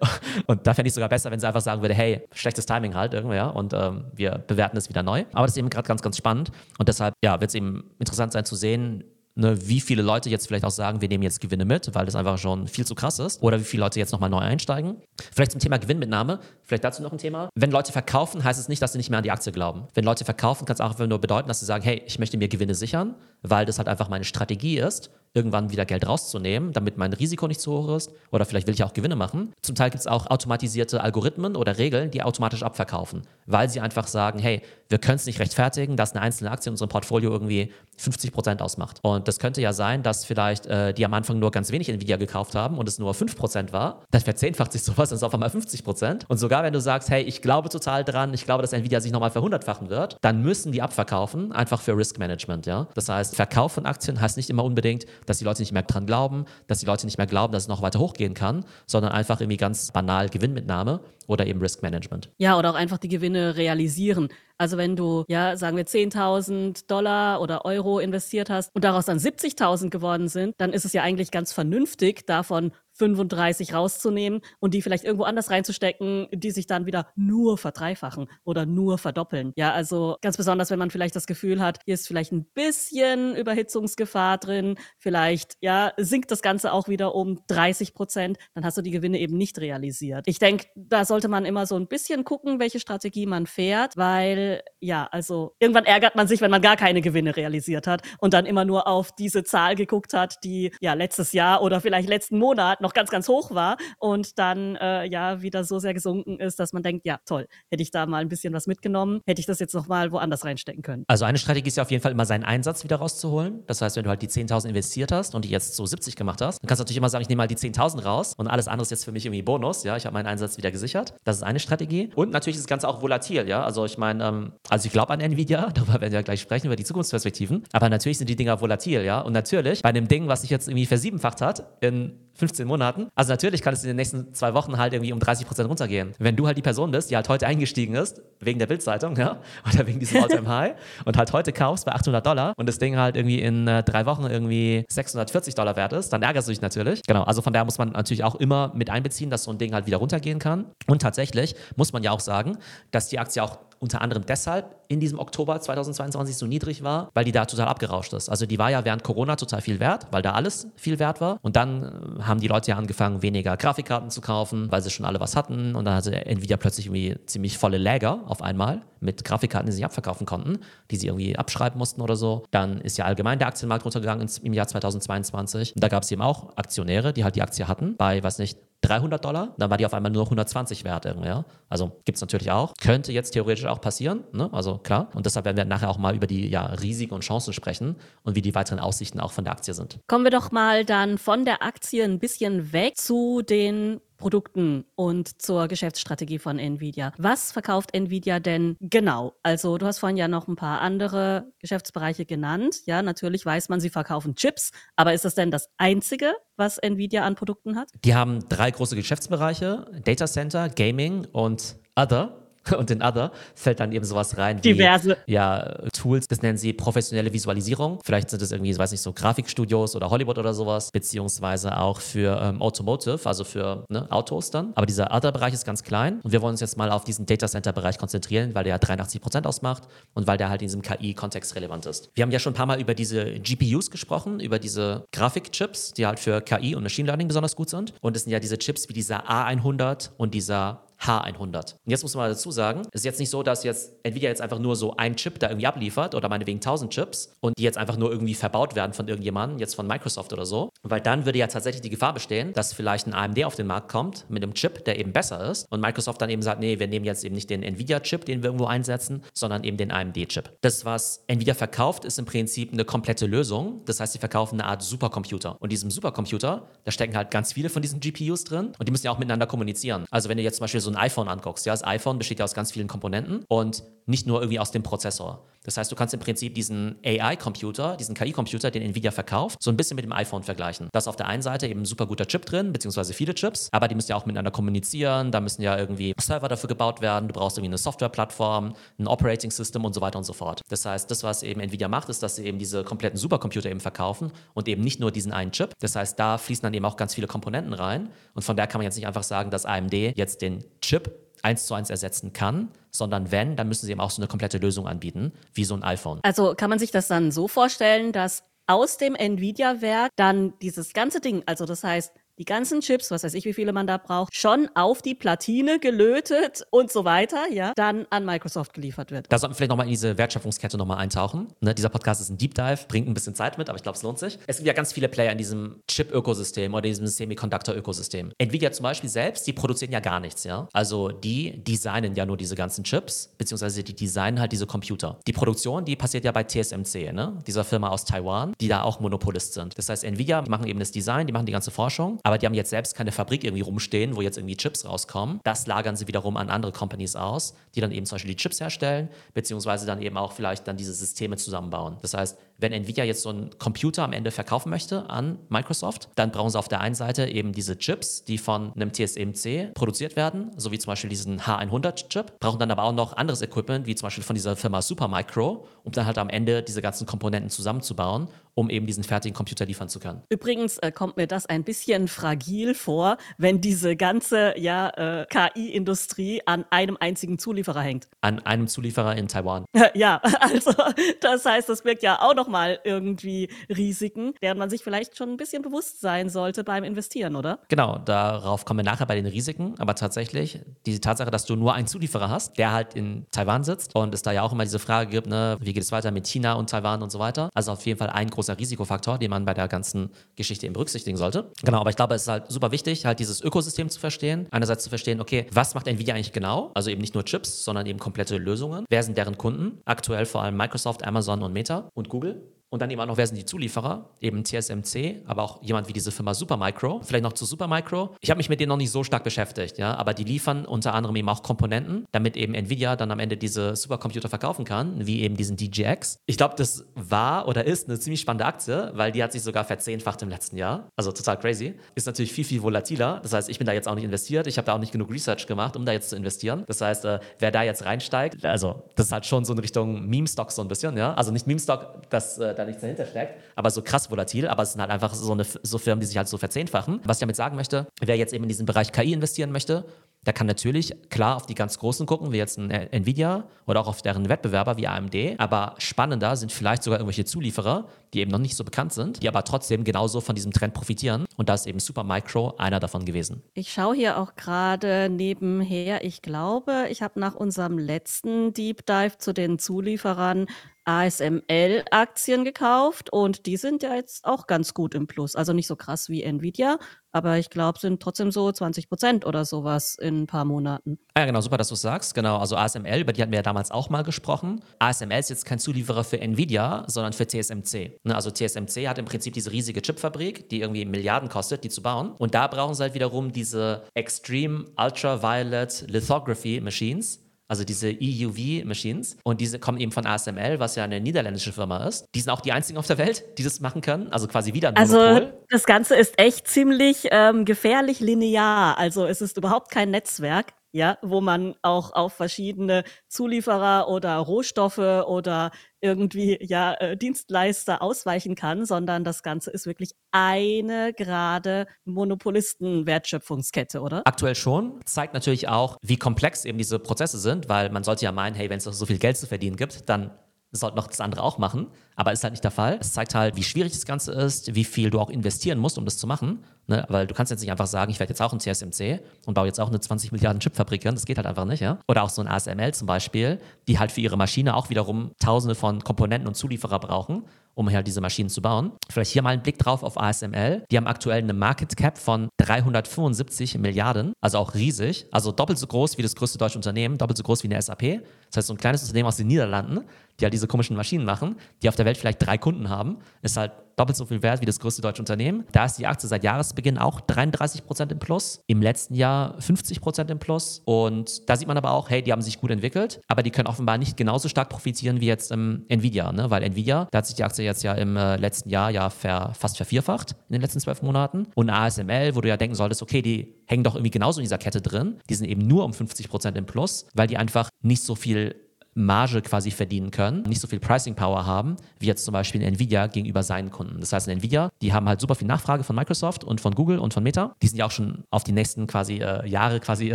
und da fände ich sogar besser, wenn sie einfach sagen würde, hey, schlechtes Timing halt irgendwie, ja, und ähm, wir bewerten es wieder neu. Aber das ist eben gerade ganz, ganz spannend und deshalb, ja, wird es eben interessant sein zu sehen, ne, wie viele Leute jetzt vielleicht auch sagen, wir nehmen jetzt Gewinne mit, weil das einfach schon viel zu krass ist. Oder wie viele Leute jetzt nochmal neu einsteigen. Vielleicht zum Thema Gewinnmitnahme, vielleicht dazu noch ein Thema. Wenn Leute verkaufen, heißt es nicht, dass sie nicht mehr an die Aktie glauben. Wenn Leute verkaufen, kann es auch einfach nur bedeuten, dass sie sagen, hey, ich möchte mir Gewinne sichern, weil das halt einfach meine Strategie ist irgendwann wieder Geld rauszunehmen, damit mein Risiko nicht zu hoch ist. Oder vielleicht will ich auch Gewinne machen. Zum Teil gibt es auch automatisierte Algorithmen oder Regeln, die automatisch abverkaufen, weil sie einfach sagen, hey, wir können es nicht rechtfertigen, dass eine einzelne Aktie in unserem Portfolio irgendwie 50 Prozent ausmacht. Und das könnte ja sein, dass vielleicht äh, die am Anfang nur ganz wenig Nvidia gekauft haben und es nur 5 Prozent war. Dann verzehnfacht sich sowas, dann ist auf einmal 50 Prozent. Und sogar wenn du sagst, hey, ich glaube total dran, ich glaube, dass Nvidia sich nochmal verhundertfachen wird, dann müssen die abverkaufen, einfach für Risk Management. Ja? Das heißt, Verkauf von Aktien heißt nicht immer unbedingt, dass die Leute nicht mehr dran glauben, dass die Leute nicht mehr glauben, dass es noch weiter hochgehen kann, sondern einfach irgendwie ganz banal Gewinnmitnahme oder eben Risk Management. Ja, oder auch einfach die Gewinne realisieren. Also wenn du, ja, sagen wir 10.000 Dollar oder Euro investiert hast und daraus dann 70.000 geworden sind, dann ist es ja eigentlich ganz vernünftig, davon 35 rauszunehmen und die vielleicht irgendwo anders reinzustecken, die sich dann wieder nur verdreifachen oder nur verdoppeln. Ja, also ganz besonders, wenn man vielleicht das Gefühl hat, hier ist vielleicht ein bisschen Überhitzungsgefahr drin, vielleicht, ja, sinkt das Ganze auch wieder um 30 Prozent, dann hast du die Gewinne eben nicht realisiert. Ich denke, da sollte man immer so ein bisschen gucken, welche Strategie man fährt, weil, ja, also irgendwann ärgert man sich, wenn man gar keine Gewinne realisiert hat und dann immer nur auf diese Zahl geguckt hat, die ja letztes Jahr oder vielleicht letzten Monat noch ganz, ganz hoch war und dann äh, ja wieder so sehr gesunken ist, dass man denkt, ja toll, hätte ich da mal ein bisschen was mitgenommen, hätte ich das jetzt noch mal woanders reinstecken können. Also eine Strategie ist ja auf jeden Fall immer seinen Einsatz wieder rauszuholen. Das heißt, wenn du halt die 10.000 investiert hast und die jetzt so 70 gemacht hast, dann kannst du natürlich immer sagen, ich nehme mal die 10.000 raus und alles andere ist jetzt für mich irgendwie Bonus. Ja, ich habe meinen Einsatz wieder gesichert. Das ist eine Strategie. Und natürlich ist das Ganze auch volatil. Ja, also ich meine, ähm, also ich glaube an Nvidia, darüber werden wir gleich sprechen über die Zukunftsperspektiven. Aber natürlich sind die Dinger volatil. Ja, und natürlich bei einem Ding, was sich jetzt irgendwie versiebenfacht hat in 15 Monaten. Also natürlich kann es in den nächsten zwei Wochen halt irgendwie um 30 Prozent runtergehen. Wenn du halt die Person bist, die halt heute eingestiegen ist, wegen der Bildzeitung, ja, oder wegen diesem All-Time High und halt heute kaufst bei 800 Dollar und das Ding halt irgendwie in äh, drei Wochen irgendwie 640 Dollar wert ist, dann ärgerst du dich natürlich. Genau, also von daher muss man natürlich auch immer mit einbeziehen, dass so ein Ding halt wieder runtergehen kann. Und tatsächlich muss man ja auch sagen, dass die Aktie auch unter anderem deshalb in diesem Oktober 2022 so niedrig war, weil die da total abgerauscht ist. Also die war ja während Corona total viel wert, weil da alles viel wert war. Und dann äh, haben die Leute ja angefangen, weniger Grafikkarten zu kaufen, weil sie schon alle was hatten. Und dann hatte Nvidia plötzlich irgendwie ziemlich volle Läger auf einmal mit Grafikkarten, die sie abverkaufen konnten, die sie irgendwie abschreiben mussten oder so. Dann ist ja allgemein der Aktienmarkt runtergegangen im Jahr 2022. Und da gab es eben auch Aktionäre, die halt die Aktie hatten, bei, weiß nicht, 300 Dollar, dann war die auf einmal nur noch 120 wert. Ja? Also gibt es natürlich auch. Könnte jetzt theoretisch auch passieren, ne? also klar. Und deshalb werden wir nachher auch mal über die ja, Risiken und Chancen sprechen und wie die weiteren Aussichten auch von der Aktie sind. Kommen wir doch mal dann von der Aktie ein bisschen weg zu den Produkten und zur Geschäftsstrategie von Nvidia. Was verkauft Nvidia denn genau? Also du hast vorhin ja noch ein paar andere Geschäftsbereiche genannt. Ja, natürlich weiß man, sie verkaufen Chips, aber ist das denn das einzige, was Nvidia an Produkten hat? Die haben drei große Geschäftsbereiche: Data Center, Gaming und Other. Und in Other fällt dann eben sowas rein wie Diverse. Ja, Tools, das nennen sie professionelle Visualisierung. Vielleicht sind es irgendwie, weiß nicht, so Grafikstudios oder Hollywood oder sowas, beziehungsweise auch für ähm, Automotive, also für ne, Autos dann. Aber dieser Other-Bereich ist ganz klein und wir wollen uns jetzt mal auf diesen Data Center-Bereich konzentrieren, weil der ja 83 Prozent ausmacht und weil der halt in diesem KI-Kontext relevant ist. Wir haben ja schon ein paar Mal über diese GPUs gesprochen, über diese Grafikchips, die halt für KI und Machine Learning besonders gut sind. Und es sind ja diese Chips wie dieser A100 und dieser H100. Und jetzt muss man dazu sagen, es ist jetzt nicht so, dass jetzt Nvidia jetzt einfach nur so ein Chip da irgendwie abliefert oder meinetwegen 1000 Chips und die jetzt einfach nur irgendwie verbaut werden von irgendjemandem, jetzt von Microsoft oder so, weil dann würde ja tatsächlich die Gefahr bestehen, dass vielleicht ein AMD auf den Markt kommt mit einem Chip, der eben besser ist und Microsoft dann eben sagt, nee, wir nehmen jetzt eben nicht den Nvidia-Chip, den wir irgendwo einsetzen, sondern eben den AMD-Chip. Das, was Nvidia verkauft, ist im Prinzip eine komplette Lösung. Das heißt, sie verkaufen eine Art Supercomputer. Und diesem Supercomputer, da stecken halt ganz viele von diesen GPUs drin und die müssen ja auch miteinander kommunizieren. Also wenn du jetzt zum Beispiel so so ein iPhone anguckst, ja, das iPhone besteht ja aus ganz vielen Komponenten und nicht nur irgendwie aus dem Prozessor. Das heißt, du kannst im Prinzip diesen AI-Computer, diesen KI-Computer, den Nvidia verkauft, so ein bisschen mit dem iPhone vergleichen. Da ist auf der einen Seite eben ein super guter Chip drin, beziehungsweise viele Chips, aber die müssen ja auch miteinander kommunizieren, da müssen ja irgendwie Server dafür gebaut werden, du brauchst irgendwie eine Softwareplattform, ein Operating System und so weiter und so fort. Das heißt, das, was eben Nvidia macht, ist, dass sie eben diese kompletten Supercomputer eben verkaufen und eben nicht nur diesen einen Chip. Das heißt, da fließen dann eben auch ganz viele Komponenten rein und von daher kann man jetzt nicht einfach sagen, dass AMD jetzt den Chip eins zu eins ersetzen kann, sondern wenn, dann müssen sie eben auch so eine komplette Lösung anbieten, wie so ein iPhone. Also kann man sich das dann so vorstellen, dass aus dem Nvidia-Werk dann dieses ganze Ding, also das heißt die ganzen Chips, was weiß ich, wie viele man da braucht, schon auf die Platine gelötet und so weiter, ja, dann an Microsoft geliefert wird. Da sollten wir vielleicht nochmal in diese Wertschöpfungskette nochmal eintauchen. Ne, dieser Podcast ist ein Deep Dive, bringt ein bisschen Zeit mit, aber ich glaube, es lohnt sich. Es gibt ja ganz viele Player in diesem Chip-Ökosystem oder diesem Semiconductor-Ökosystem. Nvidia zum Beispiel selbst, die produzieren ja gar nichts, ja. Also die designen ja nur diese ganzen Chips, beziehungsweise die designen halt diese Computer. Die Produktion, die passiert ja bei TSMC, ne? dieser Firma aus Taiwan, die da auch Monopolist sind. Das heißt, Nvidia, die machen eben das Design, die machen die ganze Forschung, aber die haben jetzt selbst keine Fabrik irgendwie rumstehen, wo jetzt irgendwie Chips rauskommen. Das lagern sie wiederum an andere Companies aus, die dann eben zum Beispiel die Chips herstellen, beziehungsweise dann eben auch vielleicht dann diese Systeme zusammenbauen. Das heißt, wenn Nvidia jetzt so einen Computer am Ende verkaufen möchte an Microsoft, dann brauchen sie auf der einen Seite eben diese Chips, die von einem TSMC produziert werden, so wie zum Beispiel diesen H100-Chip, brauchen dann aber auch noch anderes Equipment, wie zum Beispiel von dieser Firma Supermicro, um dann halt am Ende diese ganzen Komponenten zusammenzubauen um eben diesen fertigen Computer liefern zu können. Übrigens äh, kommt mir das ein bisschen fragil vor, wenn diese ganze ja, äh, KI-Industrie an einem einzigen Zulieferer hängt. An einem Zulieferer in Taiwan. ja, also das heißt, das birgt ja auch nochmal irgendwie Risiken, deren man sich vielleicht schon ein bisschen bewusst sein sollte beim Investieren, oder? Genau, darauf kommen wir nachher bei den Risiken. Aber tatsächlich, die Tatsache, dass du nur einen Zulieferer hast, der halt in Taiwan sitzt und es da ja auch immer diese Frage gibt, ne, wie geht es weiter mit China und Taiwan und so weiter. Also auf jeden Fall ein großer Risikofaktor, den man bei der ganzen Geschichte eben berücksichtigen sollte. Genau, aber ich glaube, es ist halt super wichtig, halt dieses Ökosystem zu verstehen. Einerseits zu verstehen, okay, was macht Nvidia eigentlich genau? Also eben nicht nur Chips, sondern eben komplette Lösungen. Wer sind deren Kunden? Aktuell vor allem Microsoft, Amazon und Meta und Google. Und dann eben auch noch, wer sind die Zulieferer? Eben TSMC, aber auch jemand wie diese Firma Supermicro. Vielleicht noch zu Supermicro. Ich habe mich mit denen noch nicht so stark beschäftigt, ja, aber die liefern unter anderem eben auch Komponenten, damit eben Nvidia dann am Ende diese Supercomputer verkaufen kann, wie eben diesen DGX. Ich glaube, das war oder ist eine ziemlich spannende Aktie, weil die hat sich sogar verzehnfacht im letzten Jahr. Also total crazy. Ist natürlich viel, viel volatiler. Das heißt, ich bin da jetzt auch nicht investiert. Ich habe da auch nicht genug Research gemacht, um da jetzt zu investieren. Das heißt, äh, wer da jetzt reinsteigt, also das ist halt schon so in Richtung Meme-Stock so ein bisschen, ja. Also nicht Meme-Stock, das äh, da nichts dahinter steckt, aber so krass volatil. Aber es sind halt einfach so, eine, so Firmen, die sich halt so verzehnfachen. Was ich damit sagen möchte, wer jetzt eben in diesen Bereich KI investieren möchte, der kann natürlich klar auf die ganz Großen gucken, wie jetzt ein Nvidia oder auch auf deren Wettbewerber wie AMD. Aber spannender sind vielleicht sogar irgendwelche Zulieferer, die eben noch nicht so bekannt sind, die aber trotzdem genauso von diesem Trend profitieren. Und da ist eben Supermicro einer davon gewesen. Ich schaue hier auch gerade nebenher. Ich glaube, ich habe nach unserem letzten Deep Dive zu den Zulieferern ASML-Aktien gekauft und die sind ja jetzt auch ganz gut im Plus. Also nicht so krass wie Nvidia, aber ich glaube, sind trotzdem so 20 Prozent oder sowas in ein paar Monaten. Ja, genau, super, dass du es sagst. Genau, also ASML, über die hatten wir ja damals auch mal gesprochen. ASML ist jetzt kein Zulieferer für Nvidia, sondern für TSMC. Ne, also TSMC hat im Prinzip diese riesige Chipfabrik, die irgendwie Milliarden kostet, die zu bauen. Und da brauchen sie halt wiederum diese Extreme Ultraviolet Lithography Machines also diese EUV-Machines. Und diese kommen eben von ASML, was ja eine niederländische Firma ist. Die sind auch die einzigen auf der Welt, die das machen können. Also quasi wieder ein also, Monopol. Also das Ganze ist echt ziemlich ähm, gefährlich linear. Also es ist überhaupt kein Netzwerk ja, wo man auch auf verschiedene Zulieferer oder Rohstoffe oder irgendwie ja äh, Dienstleister ausweichen kann, sondern das Ganze ist wirklich eine gerade Monopolisten-Wertschöpfungskette, oder? Aktuell schon. Zeigt natürlich auch, wie komplex eben diese Prozesse sind, weil man sollte ja meinen, hey, wenn es so viel Geld zu verdienen gibt, dann sollte noch das andere auch machen, aber ist halt nicht der Fall. Es zeigt halt, wie schwierig das Ganze ist, wie viel du auch investieren musst, um das zu machen. Ne? Weil du kannst jetzt nicht einfach sagen, ich werde jetzt auch ein TSMC und baue jetzt auch eine 20 Milliarden Chipfabrik an. Das geht halt einfach nicht. Ja? Oder auch so ein ASML zum Beispiel, die halt für ihre Maschine auch wiederum tausende von Komponenten und Zulieferer brauchen um halt diese Maschinen zu bauen. Vielleicht hier mal ein Blick drauf auf ASML. Die haben aktuell eine Market Cap von 375 Milliarden, also auch riesig, also doppelt so groß wie das größte deutsche Unternehmen, doppelt so groß wie eine SAP. Das heißt, so ein kleines Unternehmen aus den Niederlanden, die halt diese komischen Maschinen machen, die auf der Welt vielleicht drei Kunden haben, ist halt doppelt so viel wert wie das größte deutsche Unternehmen. Da ist die Aktie seit Jahresbeginn auch 33 Prozent im Plus, im letzten Jahr 50 Prozent im Plus. Und da sieht man aber auch, hey, die haben sich gut entwickelt, aber die können offenbar nicht genauso stark profitieren wie jetzt ähm, Nvidia, ne? weil Nvidia, da hat sich die Aktie jetzt ja im äh, letzten Jahr ja ver, fast vervierfacht in den letzten zwölf Monaten. Und ASML, wo du ja denken solltest, okay, die hängen doch irgendwie genauso in dieser Kette drin, die sind eben nur um 50 Prozent im Plus, weil die einfach nicht so viel Marge quasi verdienen können, nicht so viel Pricing Power haben, wie jetzt zum Beispiel Nvidia gegenüber seinen Kunden. Das heißt, Nvidia, die haben halt super viel Nachfrage von Microsoft und von Google und von Meta. Die sind ja auch schon auf die nächsten quasi äh, Jahre quasi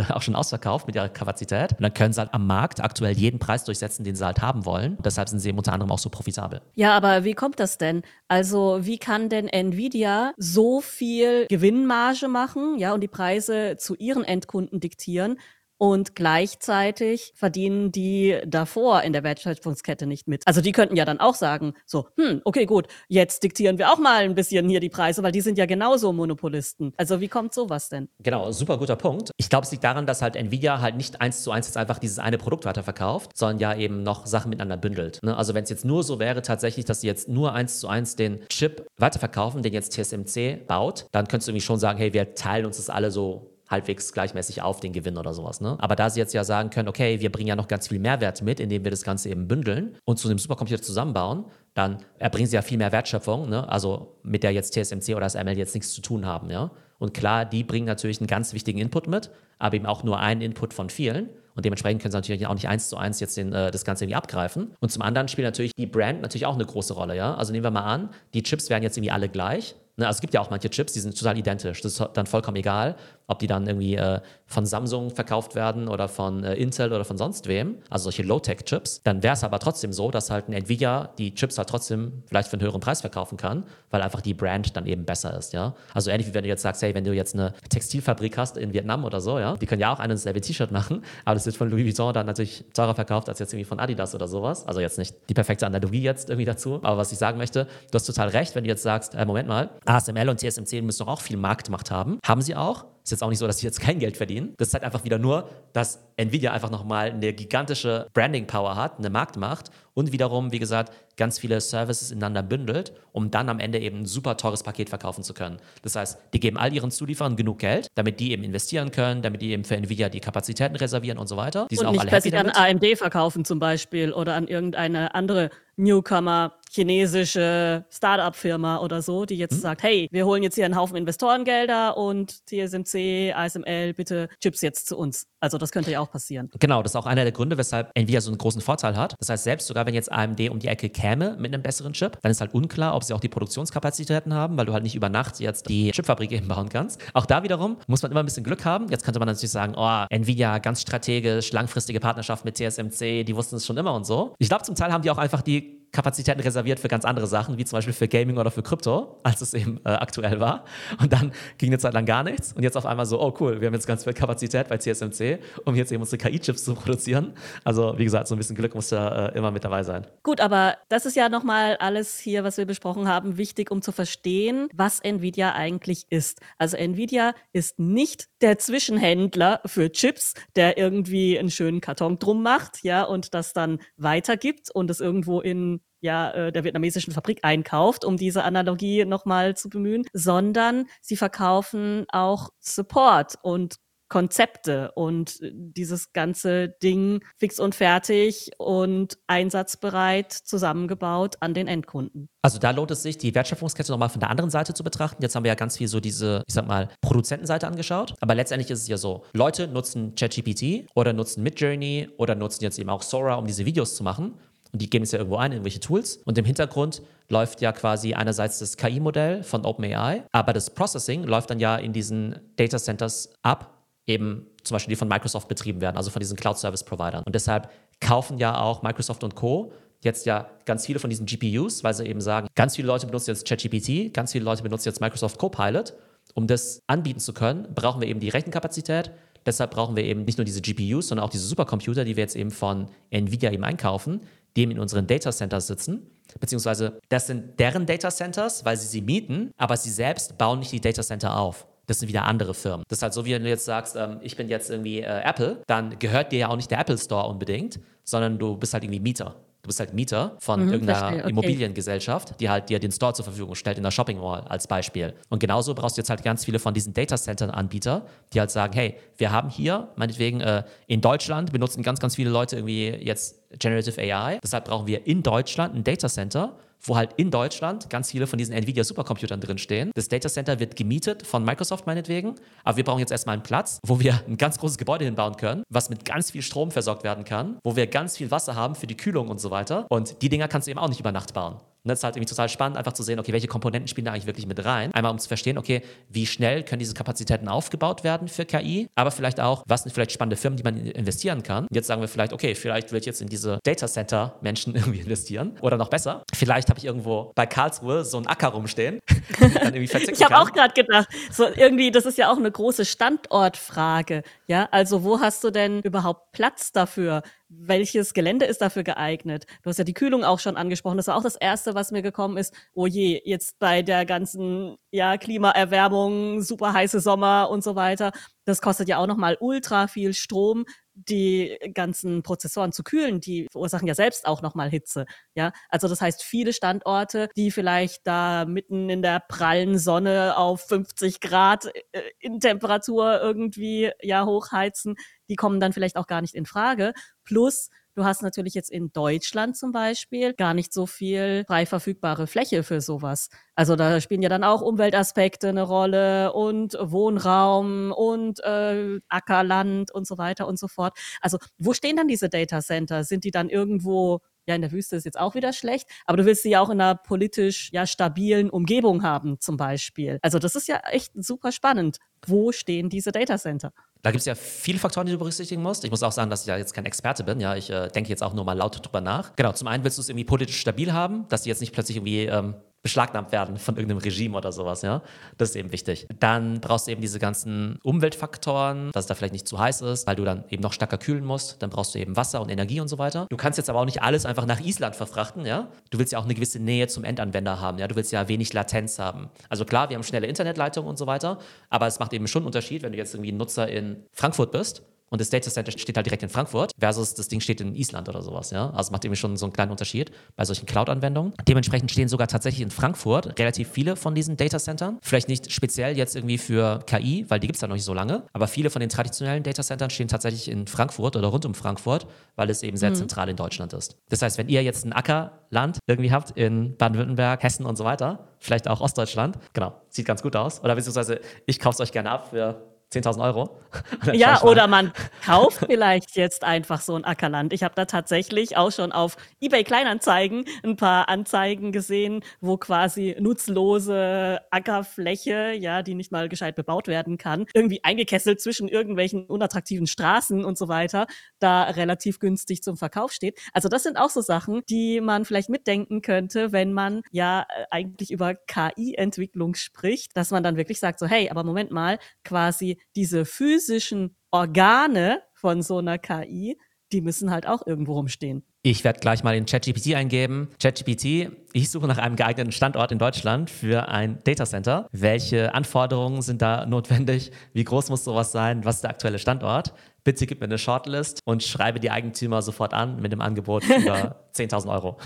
auch schon ausverkauft mit ihrer Kapazität. Und dann können sie halt am Markt aktuell jeden Preis durchsetzen, den sie halt haben wollen. Deshalb sind sie unter anderem auch so profitabel. Ja, aber wie kommt das denn? Also, wie kann denn Nvidia so viel Gewinnmarge machen, ja, und die Preise zu ihren Endkunden diktieren, und gleichzeitig verdienen die davor in der Wertschöpfungskette nicht mit. Also die könnten ja dann auch sagen, so, hm, okay, gut, jetzt diktieren wir auch mal ein bisschen hier die Preise, weil die sind ja genauso Monopolisten. Also wie kommt sowas denn? Genau, super guter Punkt. Ich glaube, es liegt daran, dass halt Nvidia halt nicht eins zu eins jetzt einfach dieses eine Produkt weiterverkauft, sondern ja eben noch Sachen miteinander bündelt. Ne? Also wenn es jetzt nur so wäre tatsächlich, dass sie jetzt nur eins zu eins den Chip weiterverkaufen, den jetzt TSMC baut, dann könntest du irgendwie schon sagen, hey, wir teilen uns das alle so halbwegs gleichmäßig auf den Gewinn oder sowas. Ne? Aber da sie jetzt ja sagen können, okay, wir bringen ja noch ganz viel Mehrwert mit, indem wir das Ganze eben bündeln und zu einem Supercomputer zusammenbauen, dann erbringen sie ja viel mehr Wertschöpfung, ne? also mit der jetzt TSMC oder das ML jetzt nichts zu tun haben. Ja? Und klar, die bringen natürlich einen ganz wichtigen Input mit, aber eben auch nur einen Input von vielen. Und dementsprechend können sie natürlich auch nicht eins zu eins jetzt den, äh, das Ganze irgendwie abgreifen. Und zum anderen spielt natürlich die Brand natürlich auch eine große Rolle, ja. Also nehmen wir mal an, die Chips werden jetzt irgendwie alle gleich. Ne, also es gibt ja auch manche Chips, die sind total identisch. Das ist dann vollkommen egal, ob die dann irgendwie äh, von Samsung verkauft werden oder von äh, Intel oder von sonst wem, also solche Low-Tech-Chips. Dann wäre es aber trotzdem so, dass halt ein Nvidia die Chips halt trotzdem vielleicht für einen höheren Preis verkaufen kann, weil einfach die Brand dann eben besser ist, ja. Also ähnlich wie wenn du jetzt sagst, hey, wenn du jetzt eine Textilfabrik hast in Vietnam oder so, ja, die können ja auch ein und dasselbe T-Shirt machen, aber das wird von Louis Vuitton dann natürlich teurer verkauft als jetzt irgendwie von Adidas oder sowas. Also jetzt nicht die perfekte Analogie jetzt irgendwie dazu, aber was ich sagen möchte, du hast total recht, wenn du jetzt sagst, äh, Moment mal, ASML und TSMC müssen doch auch viel Marktmacht haben. Haben sie auch. Ist jetzt auch nicht so, dass sie jetzt kein Geld verdienen. Das zeigt einfach wieder nur, dass Nvidia einfach nochmal eine gigantische Branding-Power hat, eine Marktmacht und wiederum, wie gesagt, ganz viele Services ineinander bündelt, um dann am Ende eben ein super teures Paket verkaufen zu können. Das heißt, die geben all ihren Zulieferern genug Geld, damit die eben investieren können, damit die eben für Nvidia die Kapazitäten reservieren und so weiter. Die sind und auch nicht alle an AMD verkaufen zum Beispiel oder an irgendeine andere Newcomer chinesische Startup-Firma oder so, die jetzt hm. sagt, hey, wir holen jetzt hier einen Haufen Investorengelder und TSMC, ASML, bitte Chips jetzt zu uns. Also das könnte ja auch passieren. Genau, das ist auch einer der Gründe, weshalb Nvidia so einen großen Vorteil hat. Das heißt, selbst sogar wenn jetzt AMD um die Ecke käme mit einem besseren Chip, dann ist halt unklar, ob sie auch die Produktionskapazitäten haben, weil du halt nicht über Nacht jetzt die Chipfabrik eben bauen kannst. Auch da wiederum muss man immer ein bisschen Glück haben. Jetzt könnte man natürlich sagen, oh, Nvidia ganz strategisch, langfristige Partnerschaft mit TSMC, die wussten es schon immer und so. Ich glaube, zum Teil haben die auch einfach die Kapazitäten reserviert für ganz andere Sachen, wie zum Beispiel für Gaming oder für Krypto, als es eben äh, aktuell war. Und dann ging eine Zeit lang gar nichts. Und jetzt auf einmal so, oh cool, wir haben jetzt ganz viel Kapazität bei TSMC, um jetzt eben unsere KI-Chips zu produzieren. Also wie gesagt, so ein bisschen Glück muss da äh, immer mit dabei sein. Gut, aber das ist ja nochmal alles hier, was wir besprochen haben, wichtig, um zu verstehen, was Nvidia eigentlich ist. Also Nvidia ist nicht der Zwischenhändler für Chips, der irgendwie einen schönen Karton drum macht, ja, und das dann weitergibt und es irgendwo in ja, äh, der vietnamesischen Fabrik einkauft, um diese Analogie nochmal zu bemühen, sondern sie verkaufen auch Support und Konzepte und dieses ganze Ding fix und fertig und einsatzbereit zusammengebaut an den Endkunden. Also da lohnt es sich, die Wertschöpfungskette nochmal von der anderen Seite zu betrachten. Jetzt haben wir ja ganz viel so diese, ich sag mal, Produzentenseite angeschaut. Aber letztendlich ist es ja so, Leute nutzen ChatGPT oder nutzen Midjourney oder nutzen jetzt eben auch Sora, um diese Videos zu machen. Und die geben es ja irgendwo ein in irgendwelche Tools. Und im Hintergrund läuft ja quasi einerseits das KI-Modell von OpenAI, aber das Processing läuft dann ja in diesen Data Centers ab, eben zum Beispiel die von Microsoft betrieben werden, also von diesen Cloud-Service-Providern. Und deshalb kaufen ja auch Microsoft und Co. jetzt ja ganz viele von diesen GPUs, weil sie eben sagen, ganz viele Leute benutzen jetzt ChatGPT, ganz viele Leute benutzen jetzt Microsoft Copilot. Um das anbieten zu können, brauchen wir eben die Rechenkapazität, Deshalb brauchen wir eben nicht nur diese GPUs, sondern auch diese Supercomputer, die wir jetzt eben von Nvidia eben einkaufen, eben in unseren Data Centers sitzen. Beziehungsweise das sind deren Data Centers, weil sie sie mieten, aber sie selbst bauen nicht die Data Center auf. Das sind wieder andere Firmen. Das ist halt so, wie wenn du jetzt sagst, ähm, ich bin jetzt irgendwie äh, Apple, dann gehört dir ja auch nicht der Apple Store unbedingt, sondern du bist halt irgendwie Mieter. Du bist halt Mieter von mhm, irgendeiner okay. Immobiliengesellschaft, die halt dir den Store zur Verfügung stellt in der Shopping Mall als Beispiel. Und genauso brauchst du jetzt halt ganz viele von diesen Data Center Anbieter, die halt sagen, hey, wir haben hier, meinetwegen äh, in Deutschland benutzen ganz, ganz viele Leute irgendwie jetzt Generative AI. Deshalb brauchen wir in Deutschland ein Data Center, wo halt in Deutschland ganz viele von diesen Nvidia Supercomputern drinstehen. Das Data Center wird gemietet von Microsoft meinetwegen, aber wir brauchen jetzt erstmal einen Platz, wo wir ein ganz großes Gebäude hinbauen können, was mit ganz viel Strom versorgt werden kann, wo wir ganz viel Wasser haben für die Kühlung und so weiter. Und die Dinger kannst du eben auch nicht über Nacht bauen. Und das ist halt irgendwie total spannend, einfach zu sehen, okay, welche Komponenten spielen da eigentlich wirklich mit rein. Einmal, um zu verstehen, okay, wie schnell können diese Kapazitäten aufgebaut werden für KI, aber vielleicht auch, was sind vielleicht spannende Firmen, die man investieren kann. Jetzt sagen wir vielleicht, okay, vielleicht will ich jetzt in diese Data Center Menschen irgendwie investieren. Oder noch besser, vielleicht habe ich irgendwo bei Karlsruhe so einen Acker rumstehen. ich habe auch gerade gedacht, so irgendwie, das ist ja auch eine große Standortfrage. Ja, also wo hast du denn überhaupt Platz dafür? Welches Gelände ist dafür geeignet? Du hast ja die Kühlung auch schon angesprochen. Das war auch das Erste, was mir gekommen ist. Oh je, jetzt bei der ganzen ja, Klimaerwärmung, super heiße Sommer und so weiter. Das kostet ja auch nochmal ultra viel Strom die ganzen Prozessoren zu kühlen, die verursachen ja selbst auch nochmal Hitze. Ja, also das heißt, viele Standorte, die vielleicht da mitten in der prallen Sonne auf 50 Grad äh, in Temperatur irgendwie ja hochheizen, die kommen dann vielleicht auch gar nicht in Frage. Plus du hast natürlich jetzt in Deutschland zum Beispiel gar nicht so viel frei verfügbare Fläche für sowas. Also da spielen ja dann auch Umweltaspekte eine Rolle und Wohnraum und äh, Ackerland und so weiter und so fort. Also wo stehen dann diese Data Center? Sind die dann irgendwo ja, in der Wüste ist jetzt auch wieder schlecht, aber du willst sie ja auch in einer politisch ja stabilen Umgebung haben, zum Beispiel. Also das ist ja echt super spannend. Wo stehen diese Data Center? Da gibt es ja viele Faktoren, die du berücksichtigen musst. Ich muss auch sagen, dass ich ja jetzt kein Experte bin. Ja, ich äh, denke jetzt auch nur mal laut drüber nach. Genau, zum einen willst du es irgendwie politisch stabil haben, dass die jetzt nicht plötzlich irgendwie ähm, beschlagnahmt werden von irgendeinem Regime oder sowas, ja. Das ist eben wichtig. Dann brauchst du eben diese ganzen Umweltfaktoren, dass es da vielleicht nicht zu heiß ist, weil du dann eben noch stärker kühlen musst. Dann brauchst du eben Wasser und Energie und so weiter. Du kannst jetzt aber auch nicht alles einfach nach Island verfrachten, ja. Du willst ja auch eine gewisse Nähe zum Endanwender haben, ja. Du willst ja wenig Latenz haben. Also klar, wir haben schnelle Internetleitungen und so weiter, aber es macht eben schon einen Unterschied, wenn du jetzt irgendwie ein Nutzer in Frankfurt bist und das Data Center steht halt direkt in Frankfurt versus das Ding steht in Island oder sowas, ja. Also macht irgendwie schon so einen kleinen Unterschied bei solchen Cloud-Anwendungen. Dementsprechend stehen sogar tatsächlich in Frankfurt relativ viele von diesen Data Centern. Vielleicht nicht speziell jetzt irgendwie für KI, weil die gibt es ja noch nicht so lange, aber viele von den traditionellen Data Centern stehen tatsächlich in Frankfurt oder rund um Frankfurt, weil es eben sehr mhm. zentral in Deutschland ist. Das heißt, wenn ihr jetzt ein Ackerland irgendwie habt in Baden-Württemberg, Hessen und so weiter, vielleicht auch Ostdeutschland, genau, sieht ganz gut aus. Oder beziehungsweise ich kaufe es euch gerne ab für 10.000 Euro. Ja, oder man kauft vielleicht jetzt einfach so ein Ackerland. Ich habe da tatsächlich auch schon auf eBay Kleinanzeigen ein paar Anzeigen gesehen, wo quasi nutzlose Ackerfläche, ja, die nicht mal gescheit bebaut werden kann, irgendwie eingekesselt zwischen irgendwelchen unattraktiven Straßen und so weiter, da relativ günstig zum Verkauf steht. Also das sind auch so Sachen, die man vielleicht mitdenken könnte, wenn man ja eigentlich über KI-Entwicklung spricht, dass man dann wirklich sagt so, hey, aber Moment mal, quasi diese physischen Organe von so einer KI, die müssen halt auch irgendwo rumstehen. Ich werde gleich mal in ChatGPT eingeben. ChatGPT, ich suche nach einem geeigneten Standort in Deutschland für ein Datacenter. Welche Anforderungen sind da notwendig? Wie groß muss sowas sein? Was ist der aktuelle Standort? Bitte gib mir eine Shortlist und schreibe die Eigentümer sofort an mit dem Angebot über 10.000 Euro.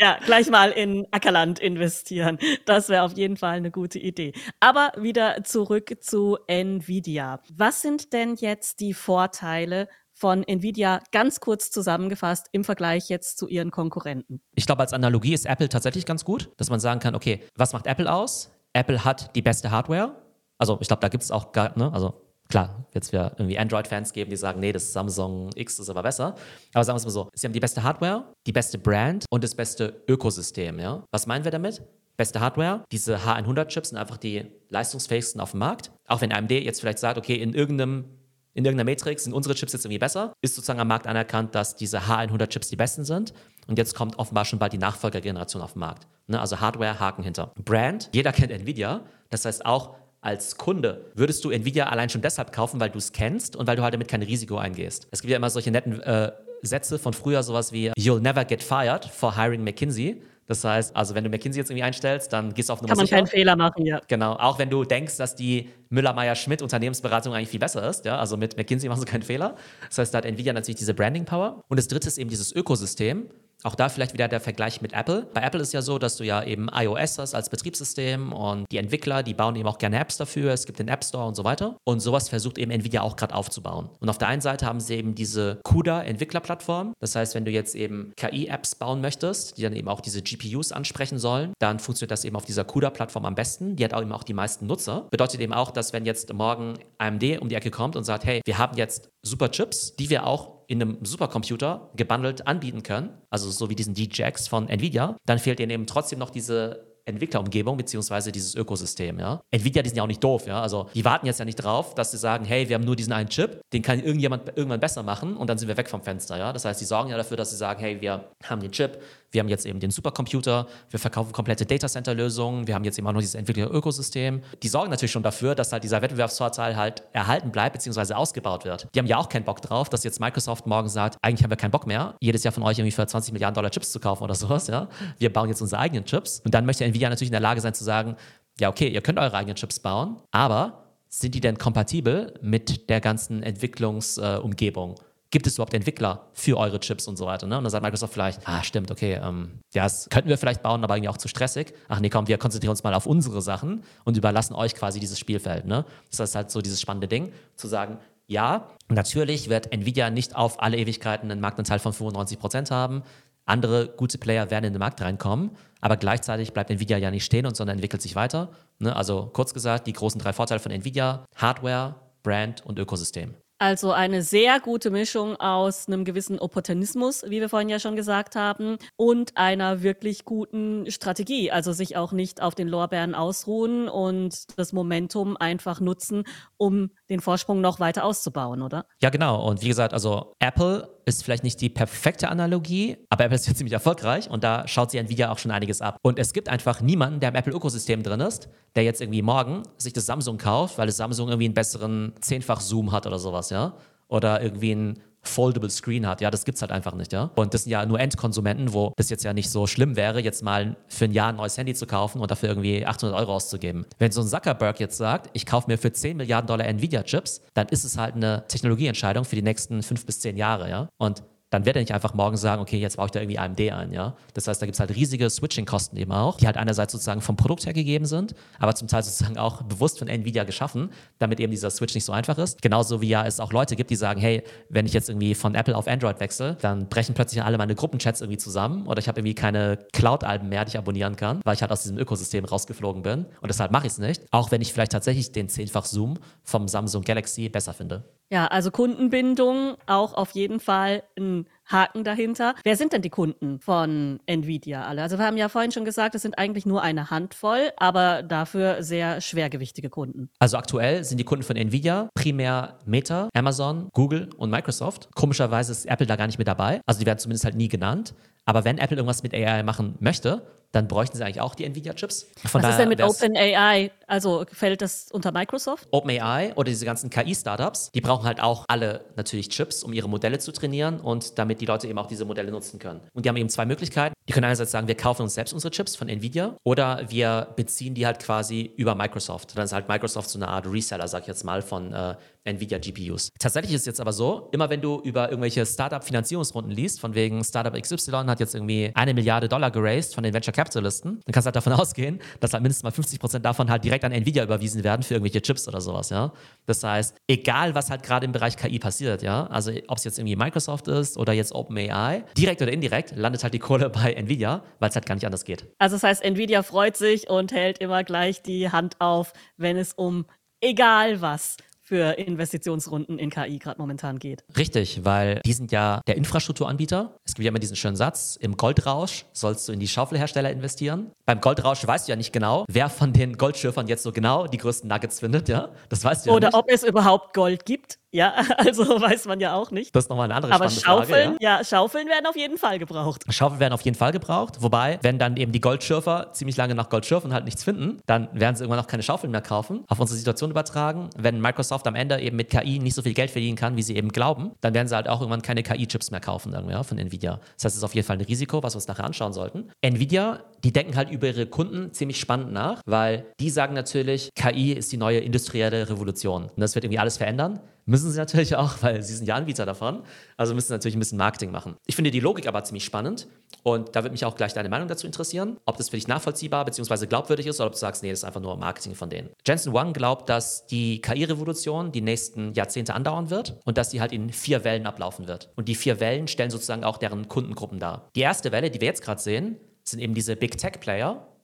ja, gleich mal in Ackerland investieren. Das wäre auf jeden Fall eine gute Idee. Aber wieder zurück zu Nvidia. Was sind denn jetzt die Vorteile von Nvidia ganz kurz zusammengefasst im Vergleich jetzt zu ihren Konkurrenten? Ich glaube, als Analogie ist Apple tatsächlich ganz gut, dass man sagen kann, okay, was macht Apple aus? Apple hat die beste Hardware. Also ich glaube, da gibt es auch ne, also klar, jetzt wir irgendwie Android-Fans geben, die sagen, nee, das Samsung X ist aber besser. Aber sagen wir es mal so, sie haben die beste Hardware, die beste Brand und das beste Ökosystem, ja. Was meinen wir damit? Beste Hardware, diese H100-Chips sind einfach die leistungsfähigsten auf dem Markt. Auch wenn AMD jetzt vielleicht sagt, okay, in irgendeinem in irgendeiner Matrix sind unsere Chips jetzt irgendwie besser, ist sozusagen am Markt anerkannt, dass diese H100-Chips die besten sind. Und jetzt kommt offenbar schon bald die Nachfolgergeneration auf den Markt. Ne? Also Hardware, Haken hinter. Brand, jeder kennt Nvidia. Das heißt auch, als Kunde würdest du Nvidia allein schon deshalb kaufen, weil du es kennst und weil du halt damit kein Risiko eingehst. Es gibt ja immer solche netten äh, Sätze von früher, sowas wie You'll never get fired for hiring McKinsey. Das heißt, also wenn du McKinsey jetzt irgendwie einstellst, dann gehst du auf Nummer Kann man sicher. keinen Fehler machen, ja. Genau, auch wenn du denkst, dass die Müller-Meyer-Schmidt Unternehmensberatung eigentlich viel besser ist, ja, also mit McKinsey machst du keinen Fehler. Das heißt, da hat Nvidia natürlich diese Branding-Power. Und das dritte ist eben dieses Ökosystem. Auch da vielleicht wieder der Vergleich mit Apple. Bei Apple ist ja so, dass du ja eben iOS hast als Betriebssystem und die Entwickler, die bauen eben auch gerne Apps dafür. Es gibt den App Store und so weiter. Und sowas versucht eben Nvidia auch gerade aufzubauen. Und auf der einen Seite haben sie eben diese CUDA-Entwicklerplattform. Das heißt, wenn du jetzt eben KI-Apps bauen möchtest, die dann eben auch diese GPUs ansprechen sollen, dann funktioniert das eben auf dieser CUDA-Plattform am besten. Die hat auch eben auch die meisten Nutzer. Bedeutet eben auch, dass wenn jetzt morgen AMD um die Ecke kommt und sagt, hey, wir haben jetzt super Chips, die wir auch in einem Supercomputer gebundelt anbieten können, also so wie diesen DJX von Nvidia, dann fehlt ihnen eben trotzdem noch diese Entwicklerumgebung beziehungsweise dieses Ökosystem. Ja? Nvidia, die sind ja auch nicht doof. Ja? Also die warten jetzt ja nicht drauf, dass sie sagen, hey, wir haben nur diesen einen Chip, den kann irgendjemand irgendwann besser machen und dann sind wir weg vom Fenster. Ja? Das heißt, die sorgen ja dafür, dass sie sagen, hey, wir haben den Chip, wir haben jetzt eben den Supercomputer, wir verkaufen komplette Datacenter-Lösungen, wir haben jetzt auch noch dieses Entwickler-Ökosystem. Die sorgen natürlich schon dafür, dass halt dieser Wettbewerbsvorteil halt erhalten bleibt beziehungsweise ausgebaut wird. Die haben ja auch keinen Bock drauf, dass jetzt Microsoft morgen sagt, eigentlich haben wir keinen Bock mehr, jedes Jahr von euch irgendwie für 20 Milliarden Dollar Chips zu kaufen oder sowas. Ja? Wir bauen jetzt unsere eigenen Chips und dann möchte Nvidia natürlich in der Lage sein zu sagen, ja okay, ihr könnt eure eigenen Chips bauen, aber sind die denn kompatibel mit der ganzen Entwicklungsumgebung? Äh, gibt es überhaupt Entwickler für eure Chips und so weiter. Ne? Und dann sagt Microsoft vielleicht, ah, stimmt, okay, ähm, das könnten wir vielleicht bauen, aber irgendwie auch zu stressig. Ach nee, komm, wir konzentrieren uns mal auf unsere Sachen und überlassen euch quasi dieses Spielfeld. Ne? Das ist halt so dieses spannende Ding, zu sagen, Ja, natürlich wird Nvidia nicht auf alle Ewigkeiten einen Marktanteil von 95 Prozent haben. Andere gute Player werden in den Markt reinkommen, aber gleichzeitig bleibt Nvidia ja nicht stehen und sondern entwickelt sich weiter. Ne? Also kurz gesagt, die großen drei Vorteile von Nvidia: Hardware, Brand und Ökosystem. Also eine sehr gute Mischung aus einem gewissen Opportunismus, wie wir vorhin ja schon gesagt haben, und einer wirklich guten Strategie. Also sich auch nicht auf den Lorbeeren ausruhen und das Momentum einfach nutzen, um den Vorsprung noch weiter auszubauen, oder? Ja, genau. Und wie gesagt, also Apple ist vielleicht nicht die perfekte Analogie, aber Apple ist ja ziemlich erfolgreich und da schaut sich Nvidia auch schon einiges ab. Und es gibt einfach niemanden, der im Apple-Ökosystem drin ist, der jetzt irgendwie morgen sich das Samsung kauft, weil das Samsung irgendwie einen besseren Zehnfach-Zoom hat oder sowas, ja? Oder irgendwie ein Foldable Screen hat. Ja, das gibt es halt einfach nicht, ja. Und das sind ja nur Endkonsumenten, wo das jetzt ja nicht so schlimm wäre, jetzt mal für ein Jahr ein neues Handy zu kaufen und dafür irgendwie 800 Euro auszugeben. Wenn so ein Zuckerberg jetzt sagt, ich kaufe mir für 10 Milliarden Dollar Nvidia-Chips, dann ist es halt eine Technologieentscheidung für die nächsten fünf bis zehn Jahre, ja. Und dann wird er nicht einfach morgen sagen, okay, jetzt baue ich da irgendwie AMD ein, ja. Das heißt, da gibt es halt riesige Switching-Kosten eben auch, die halt einerseits sozusagen vom Produkt her gegeben sind, aber zum Teil sozusagen auch bewusst von Nvidia geschaffen, damit eben dieser Switch nicht so einfach ist. Genauso wie ja es auch Leute gibt, die sagen, hey, wenn ich jetzt irgendwie von Apple auf Android wechsle, dann brechen plötzlich alle meine Gruppenchats irgendwie zusammen oder ich habe irgendwie keine Cloud-Alben mehr, die ich abonnieren kann, weil ich halt aus diesem Ökosystem rausgeflogen bin und deshalb mache ich es nicht, auch wenn ich vielleicht tatsächlich den zehnfach Zoom vom Samsung Galaxy besser finde. Ja, also Kundenbindung auch auf jeden Fall ein Haken dahinter. Wer sind denn die Kunden von Nvidia alle? Also wir haben ja vorhin schon gesagt, es sind eigentlich nur eine Handvoll, aber dafür sehr schwergewichtige Kunden. Also aktuell sind die Kunden von Nvidia primär Meta, Amazon, Google und Microsoft. Komischerweise ist Apple da gar nicht mit dabei. Also die werden zumindest halt nie genannt. Aber wenn Apple irgendwas mit AI machen möchte, dann bräuchten sie eigentlich auch die Nvidia-Chips. Was ist denn mit OpenAI? Also fällt das unter Microsoft? OpenAI oder diese ganzen KI-Startups, die brauchen halt auch alle natürlich Chips, um ihre Modelle zu trainieren und damit die Leute eben auch diese Modelle nutzen können. Und die haben eben zwei Möglichkeiten. Die können einerseits sagen, wir kaufen uns selbst unsere Chips von Nvidia oder wir beziehen die halt quasi über Microsoft. Dann ist halt Microsoft so eine Art Reseller, sag ich jetzt mal, von äh, Nvidia GPUs. Tatsächlich ist es jetzt aber so, immer wenn du über irgendwelche Startup-Finanzierungsrunden liest, von wegen Startup XY hat jetzt irgendwie eine Milliarde Dollar geraced von den Venture Capitalisten, dann kannst du halt davon ausgehen, dass halt mindestens mal 50 Prozent davon halt direkt an Nvidia überwiesen werden für irgendwelche Chips oder sowas, ja. Das heißt, egal was halt gerade im Bereich KI passiert, ja, also ob es jetzt irgendwie Microsoft ist oder jetzt OpenAI, direkt oder indirekt landet halt die Kohle bei Nvidia, weil es halt gar nicht anders geht. Also das heißt, Nvidia freut sich und hält immer gleich die Hand auf, wenn es um egal was für Investitionsrunden in KI gerade momentan geht. Richtig, weil die sind ja der Infrastrukturanbieter. Es gibt ja immer diesen schönen Satz, im Goldrausch sollst du in die Schaufelhersteller investieren. Beim Goldrausch weißt du ja nicht genau, wer von den Goldschürfern jetzt so genau die größten Nuggets findet, ja? Das weißt du ja Oder nicht. ob es überhaupt Gold gibt. Ja, also weiß man ja auch nicht. Das ist nochmal eine andere Aber Schaufeln, Frage. Ja? ja, Schaufeln werden auf jeden Fall gebraucht. Schaufeln werden auf jeden Fall gebraucht. Wobei, wenn dann eben die Goldschürfer ziemlich lange nach Gold schürfen und halt nichts finden, dann werden sie irgendwann auch keine Schaufeln mehr kaufen. Auf unsere Situation übertragen, wenn Microsoft am Ende eben mit KI nicht so viel Geld verdienen kann, wie sie eben glauben, dann werden sie halt auch irgendwann keine KI-Chips mehr kaufen irgendwie, ja, von Nvidia. Das heißt, es ist auf jeden Fall ein Risiko, was wir uns nachher anschauen sollten. Nvidia, die denken halt über ihre Kunden ziemlich spannend nach, weil die sagen natürlich, KI ist die neue industrielle Revolution. Und das wird irgendwie alles verändern. Müssen sie natürlich auch, weil sie sind ja Anbieter davon. Also müssen sie natürlich ein bisschen Marketing machen. Ich finde die Logik aber ziemlich spannend und da würde mich auch gleich deine Meinung dazu interessieren, ob das für dich nachvollziehbar bzw. glaubwürdig ist oder ob du sagst, nee, das ist einfach nur Marketing von denen. Jensen Wang glaubt, dass die KI-Revolution die nächsten Jahrzehnte andauern wird und dass die halt in vier Wellen ablaufen wird. Und die vier Wellen stellen sozusagen auch deren Kundengruppen dar. Die erste Welle, die wir jetzt gerade sehen, sind eben diese Big Tech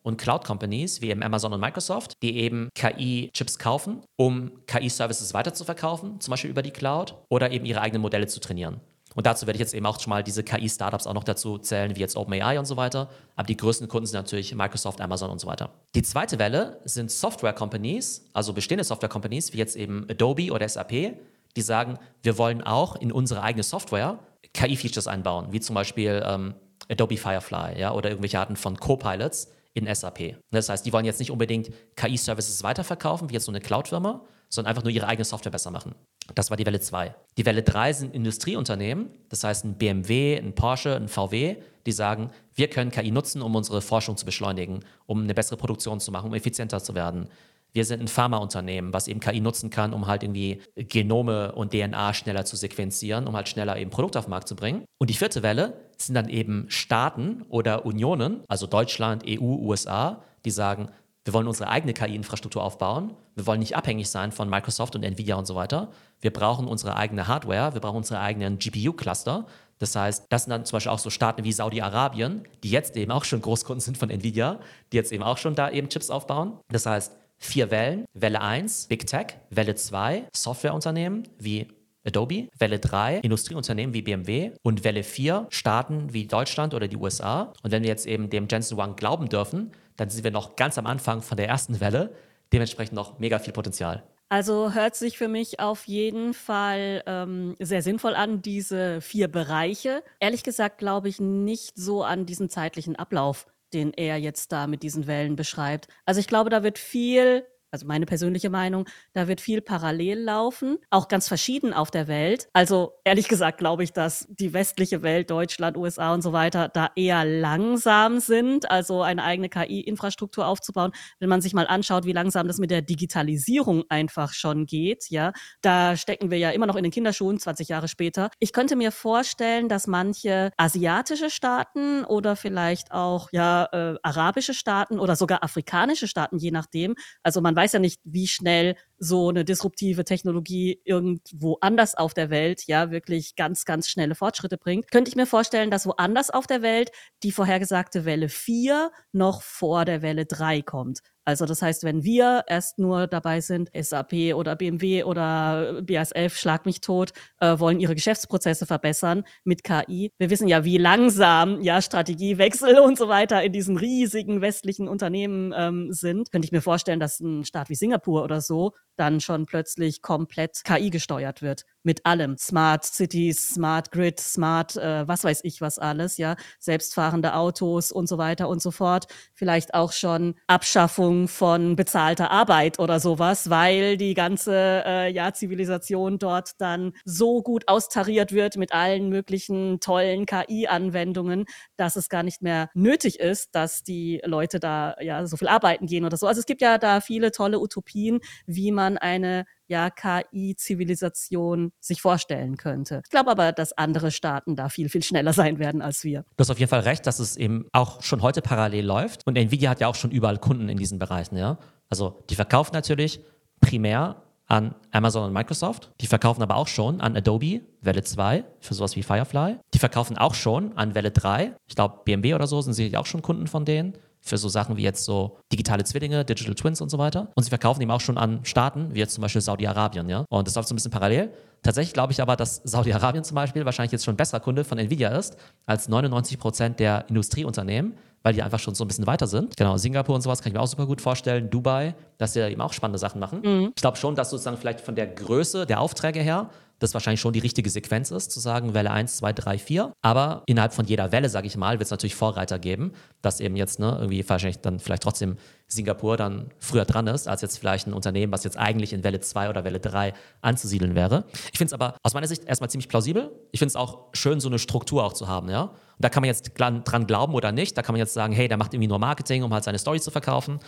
Und Cloud-Companies wie eben Amazon und Microsoft, die eben KI-Chips kaufen, um KI-Services weiterzuverkaufen, zum Beispiel über die Cloud, oder eben ihre eigenen Modelle zu trainieren. Und dazu werde ich jetzt eben auch schon mal diese KI-Startups auch noch dazu zählen, wie jetzt OpenAI und so weiter. Aber die größten Kunden sind natürlich Microsoft, Amazon und so weiter. Die zweite Welle sind Software-Companies, also bestehende Software-Companies, wie jetzt eben Adobe oder SAP, die sagen, wir wollen auch in unsere eigene Software KI-Features einbauen, wie zum Beispiel ähm, Adobe Firefly ja, oder irgendwelche Arten von Copilots in SAP. Das heißt, die wollen jetzt nicht unbedingt KI-Services weiterverkaufen, wie jetzt so eine Cloud-Firma, sondern einfach nur ihre eigene Software besser machen. Das war die Welle 2. Die Welle 3 sind Industrieunternehmen, das heißt ein BMW, ein Porsche, ein VW, die sagen, wir können KI nutzen, um unsere Forschung zu beschleunigen, um eine bessere Produktion zu machen, um effizienter zu werden. Wir sind ein Pharmaunternehmen, was eben KI nutzen kann, um halt irgendwie Genome und DNA schneller zu sequenzieren, um halt schneller eben Produkte auf den Markt zu bringen. Und die vierte Welle sind dann eben Staaten oder Unionen, also Deutschland, EU, USA, die sagen, wir wollen unsere eigene KI-Infrastruktur aufbauen. Wir wollen nicht abhängig sein von Microsoft und Nvidia und so weiter. Wir brauchen unsere eigene Hardware, wir brauchen unsere eigenen GPU-Cluster. Das heißt, das sind dann zum Beispiel auch so Staaten wie Saudi-Arabien, die jetzt eben auch schon Großkunden sind von Nvidia, die jetzt eben auch schon da eben Chips aufbauen. Das heißt, vier Wellen. Welle 1, Big Tech. Welle 2, Softwareunternehmen wie Adobe, Welle 3 Industrieunternehmen wie BMW und Welle 4 Staaten wie Deutschland oder die USA. Und wenn wir jetzt eben dem Jensen Wang glauben dürfen, dann sind wir noch ganz am Anfang von der ersten Welle, dementsprechend noch mega viel Potenzial. Also hört sich für mich auf jeden Fall ähm, sehr sinnvoll an, diese vier Bereiche. Ehrlich gesagt glaube ich nicht so an diesen zeitlichen Ablauf, den er jetzt da mit diesen Wellen beschreibt. Also ich glaube, da wird viel also meine persönliche Meinung, da wird viel parallel laufen, auch ganz verschieden auf der Welt. Also ehrlich gesagt glaube ich, dass die westliche Welt, Deutschland, USA und so weiter, da eher langsam sind, also eine eigene KI-Infrastruktur aufzubauen. Wenn man sich mal anschaut, wie langsam das mit der Digitalisierung einfach schon geht, ja, da stecken wir ja immer noch in den Kinderschuhen, 20 Jahre später. Ich könnte mir vorstellen, dass manche asiatische Staaten oder vielleicht auch ja äh, arabische Staaten oder sogar afrikanische Staaten, je nachdem, also man weiß weiß ja nicht, wie schnell so eine disruptive Technologie irgendwo anders auf der Welt ja wirklich ganz, ganz schnelle Fortschritte bringt. Könnte ich mir vorstellen, dass woanders auf der Welt die vorhergesagte Welle 4 noch vor der Welle 3 kommt. Also das heißt, wenn wir erst nur dabei sind, SAP oder BMW oder BASF, schlag mich tot, äh, wollen ihre Geschäftsprozesse verbessern mit KI. Wir wissen ja, wie langsam ja Strategiewechsel und so weiter in diesen riesigen westlichen Unternehmen ähm, sind. Könnte ich mir vorstellen, dass ein Staat wie Singapur oder so dann schon plötzlich komplett KI gesteuert wird. Mit allem. Smart Cities, Smart Grid, Smart, äh, was weiß ich was alles, ja. Selbstfahrende Autos und so weiter und so fort. Vielleicht auch schon Abschaffung von bezahlter Arbeit oder sowas, weil die ganze äh, ja, Zivilisation dort dann so gut austariert wird mit allen möglichen tollen KI-Anwendungen, dass es gar nicht mehr nötig ist, dass die Leute da ja so viel arbeiten gehen oder so. Also es gibt ja da viele tolle Utopien, wie man eine ja, KI-Zivilisation sich vorstellen könnte. Ich glaube aber, dass andere Staaten da viel, viel schneller sein werden als wir. Du hast auf jeden Fall recht, dass es eben auch schon heute parallel läuft. Und Nvidia hat ja auch schon überall Kunden in diesen Bereichen, ja. Also die verkaufen natürlich primär an Amazon und Microsoft. Die verkaufen aber auch schon an Adobe, Welle 2, für sowas wie Firefly. Die verkaufen auch schon an Welle 3. Ich glaube, BMW oder so sind sicherlich auch schon Kunden von denen für so Sachen wie jetzt so digitale Zwillinge, Digital Twins und so weiter. Und sie verkaufen eben auch schon an Staaten, wie jetzt zum Beispiel Saudi-Arabien, ja. Und das läuft so ein bisschen parallel. Tatsächlich glaube ich aber, dass Saudi-Arabien zum Beispiel wahrscheinlich jetzt schon ein besserer Kunde von Nvidia ist als 99 Prozent der Industrieunternehmen, weil die einfach schon so ein bisschen weiter sind. Genau, Singapur und sowas kann ich mir auch super gut vorstellen. Dubai, dass sie da eben auch spannende Sachen machen. Mhm. Ich glaube schon, dass sozusagen vielleicht von der Größe der Aufträge her das wahrscheinlich schon die richtige Sequenz ist, zu sagen Welle 1, 2, 3, 4. Aber innerhalb von jeder Welle, sage ich mal, wird es natürlich Vorreiter geben, dass eben jetzt ne, irgendwie wahrscheinlich dann vielleicht trotzdem Singapur dann früher dran ist, als jetzt vielleicht ein Unternehmen, was jetzt eigentlich in Welle 2 oder Welle 3 anzusiedeln wäre. Ich finde es aber aus meiner Sicht erstmal ziemlich plausibel. Ich finde es auch schön, so eine Struktur auch zu haben, ja. Und da kann man jetzt dran glauben oder nicht. Da kann man jetzt sagen, hey, der macht irgendwie nur Marketing, um halt seine Story zu verkaufen.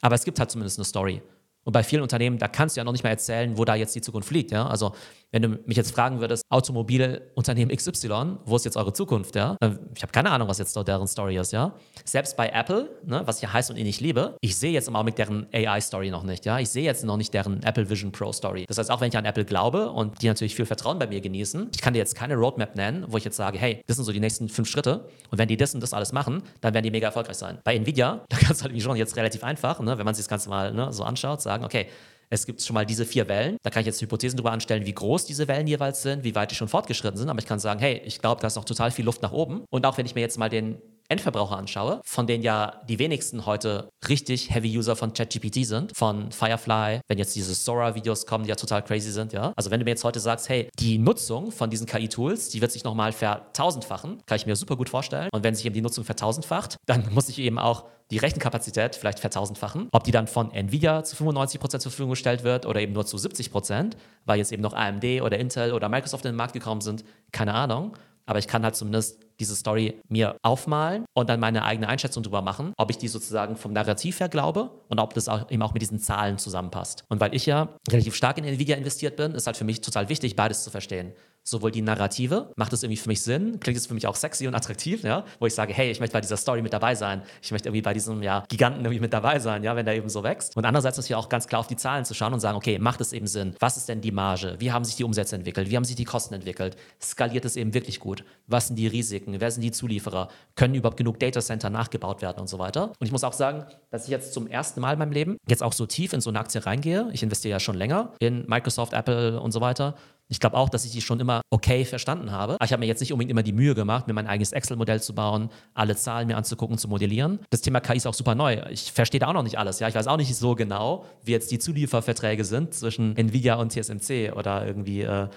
Aber es gibt halt zumindest eine Story. Und bei vielen Unternehmen, da kannst du ja noch nicht mal erzählen, wo da jetzt die Zukunft liegt. Ja? Also wenn du mich jetzt fragen würdest, Automobilunternehmen XY, wo ist jetzt eure Zukunft? Ja? Ich habe keine Ahnung, was jetzt dort deren Story ist. Ja? Selbst bei Apple, ne, was ich heiß und innig liebe, ich sehe jetzt im Augenblick deren AI-Story noch nicht. Ja? Ich sehe jetzt noch nicht deren Apple Vision Pro Story. Das heißt, auch wenn ich an Apple glaube und die natürlich viel Vertrauen bei mir genießen, ich kann dir jetzt keine Roadmap nennen, wo ich jetzt sage, hey, das sind so die nächsten fünf Schritte und wenn die das und das alles machen, dann werden die mega erfolgreich sein. Bei Nvidia, da kannst du halt schon jetzt relativ einfach, ne, wenn man sich das Ganze mal ne, so anschaut, sagen, okay, es gibt schon mal diese vier Wellen. Da kann ich jetzt Hypothesen darüber anstellen, wie groß diese Wellen jeweils sind, wie weit die schon fortgeschritten sind. Aber ich kann sagen, hey, ich glaube, da ist noch total viel Luft nach oben. Und auch wenn ich mir jetzt mal den Endverbraucher anschaue, von denen ja die wenigsten heute richtig Heavy User von ChatGPT sind, von Firefly, wenn jetzt diese Sora-Videos kommen, die ja total crazy sind, ja. Also wenn du mir jetzt heute sagst, hey, die Nutzung von diesen KI-Tools, die wird sich nochmal vertausendfachen, kann ich mir super gut vorstellen. Und wenn sich eben die Nutzung vertausendfacht, dann muss ich eben auch die Rechenkapazität vielleicht vertausendfachen. Ob die dann von Nvidia zu 95% zur Verfügung gestellt wird oder eben nur zu 70%, weil jetzt eben noch AMD oder Intel oder Microsoft in den Markt gekommen sind, keine Ahnung. Aber ich kann halt zumindest diese Story mir aufmalen und dann meine eigene Einschätzung darüber machen, ob ich die sozusagen vom Narrativ her glaube und ob das auch eben auch mit diesen Zahlen zusammenpasst. Und weil ich ja relativ stark in Nvidia investiert bin, ist halt für mich total wichtig, beides zu verstehen. Sowohl die Narrative, macht es irgendwie für mich Sinn, klingt es für mich auch sexy und attraktiv, ja, wo ich sage, hey, ich möchte bei dieser Story mit dabei sein, ich möchte irgendwie bei diesem ja, Giganten irgendwie mit dabei sein, ja, wenn der eben so wächst. Und andererseits natürlich auch ganz klar auf die Zahlen zu schauen und sagen, okay, macht es eben Sinn? Was ist denn die Marge? Wie haben sich die Umsätze entwickelt? Wie haben sich die Kosten entwickelt? Skaliert es eben wirklich gut? Was sind die Risiken? Wer sind die Zulieferer? Können überhaupt genug Datacenter nachgebaut werden und so weiter? Und ich muss auch sagen, dass ich jetzt zum ersten Mal in meinem Leben jetzt auch so tief in so eine Aktie reingehe. Ich investiere ja schon länger in Microsoft, Apple und so weiter. Ich glaube auch, dass ich die schon immer okay verstanden habe. Aber ich habe mir jetzt nicht unbedingt immer die Mühe gemacht, mir mein eigenes Excel-Modell zu bauen, alle Zahlen mir anzugucken, zu modellieren. Das Thema KI ist auch super neu. Ich verstehe da auch noch nicht alles. Ja, ich weiß auch nicht so genau, wie jetzt die Zulieferverträge sind zwischen Nvidia und TSMC oder irgendwie, äh,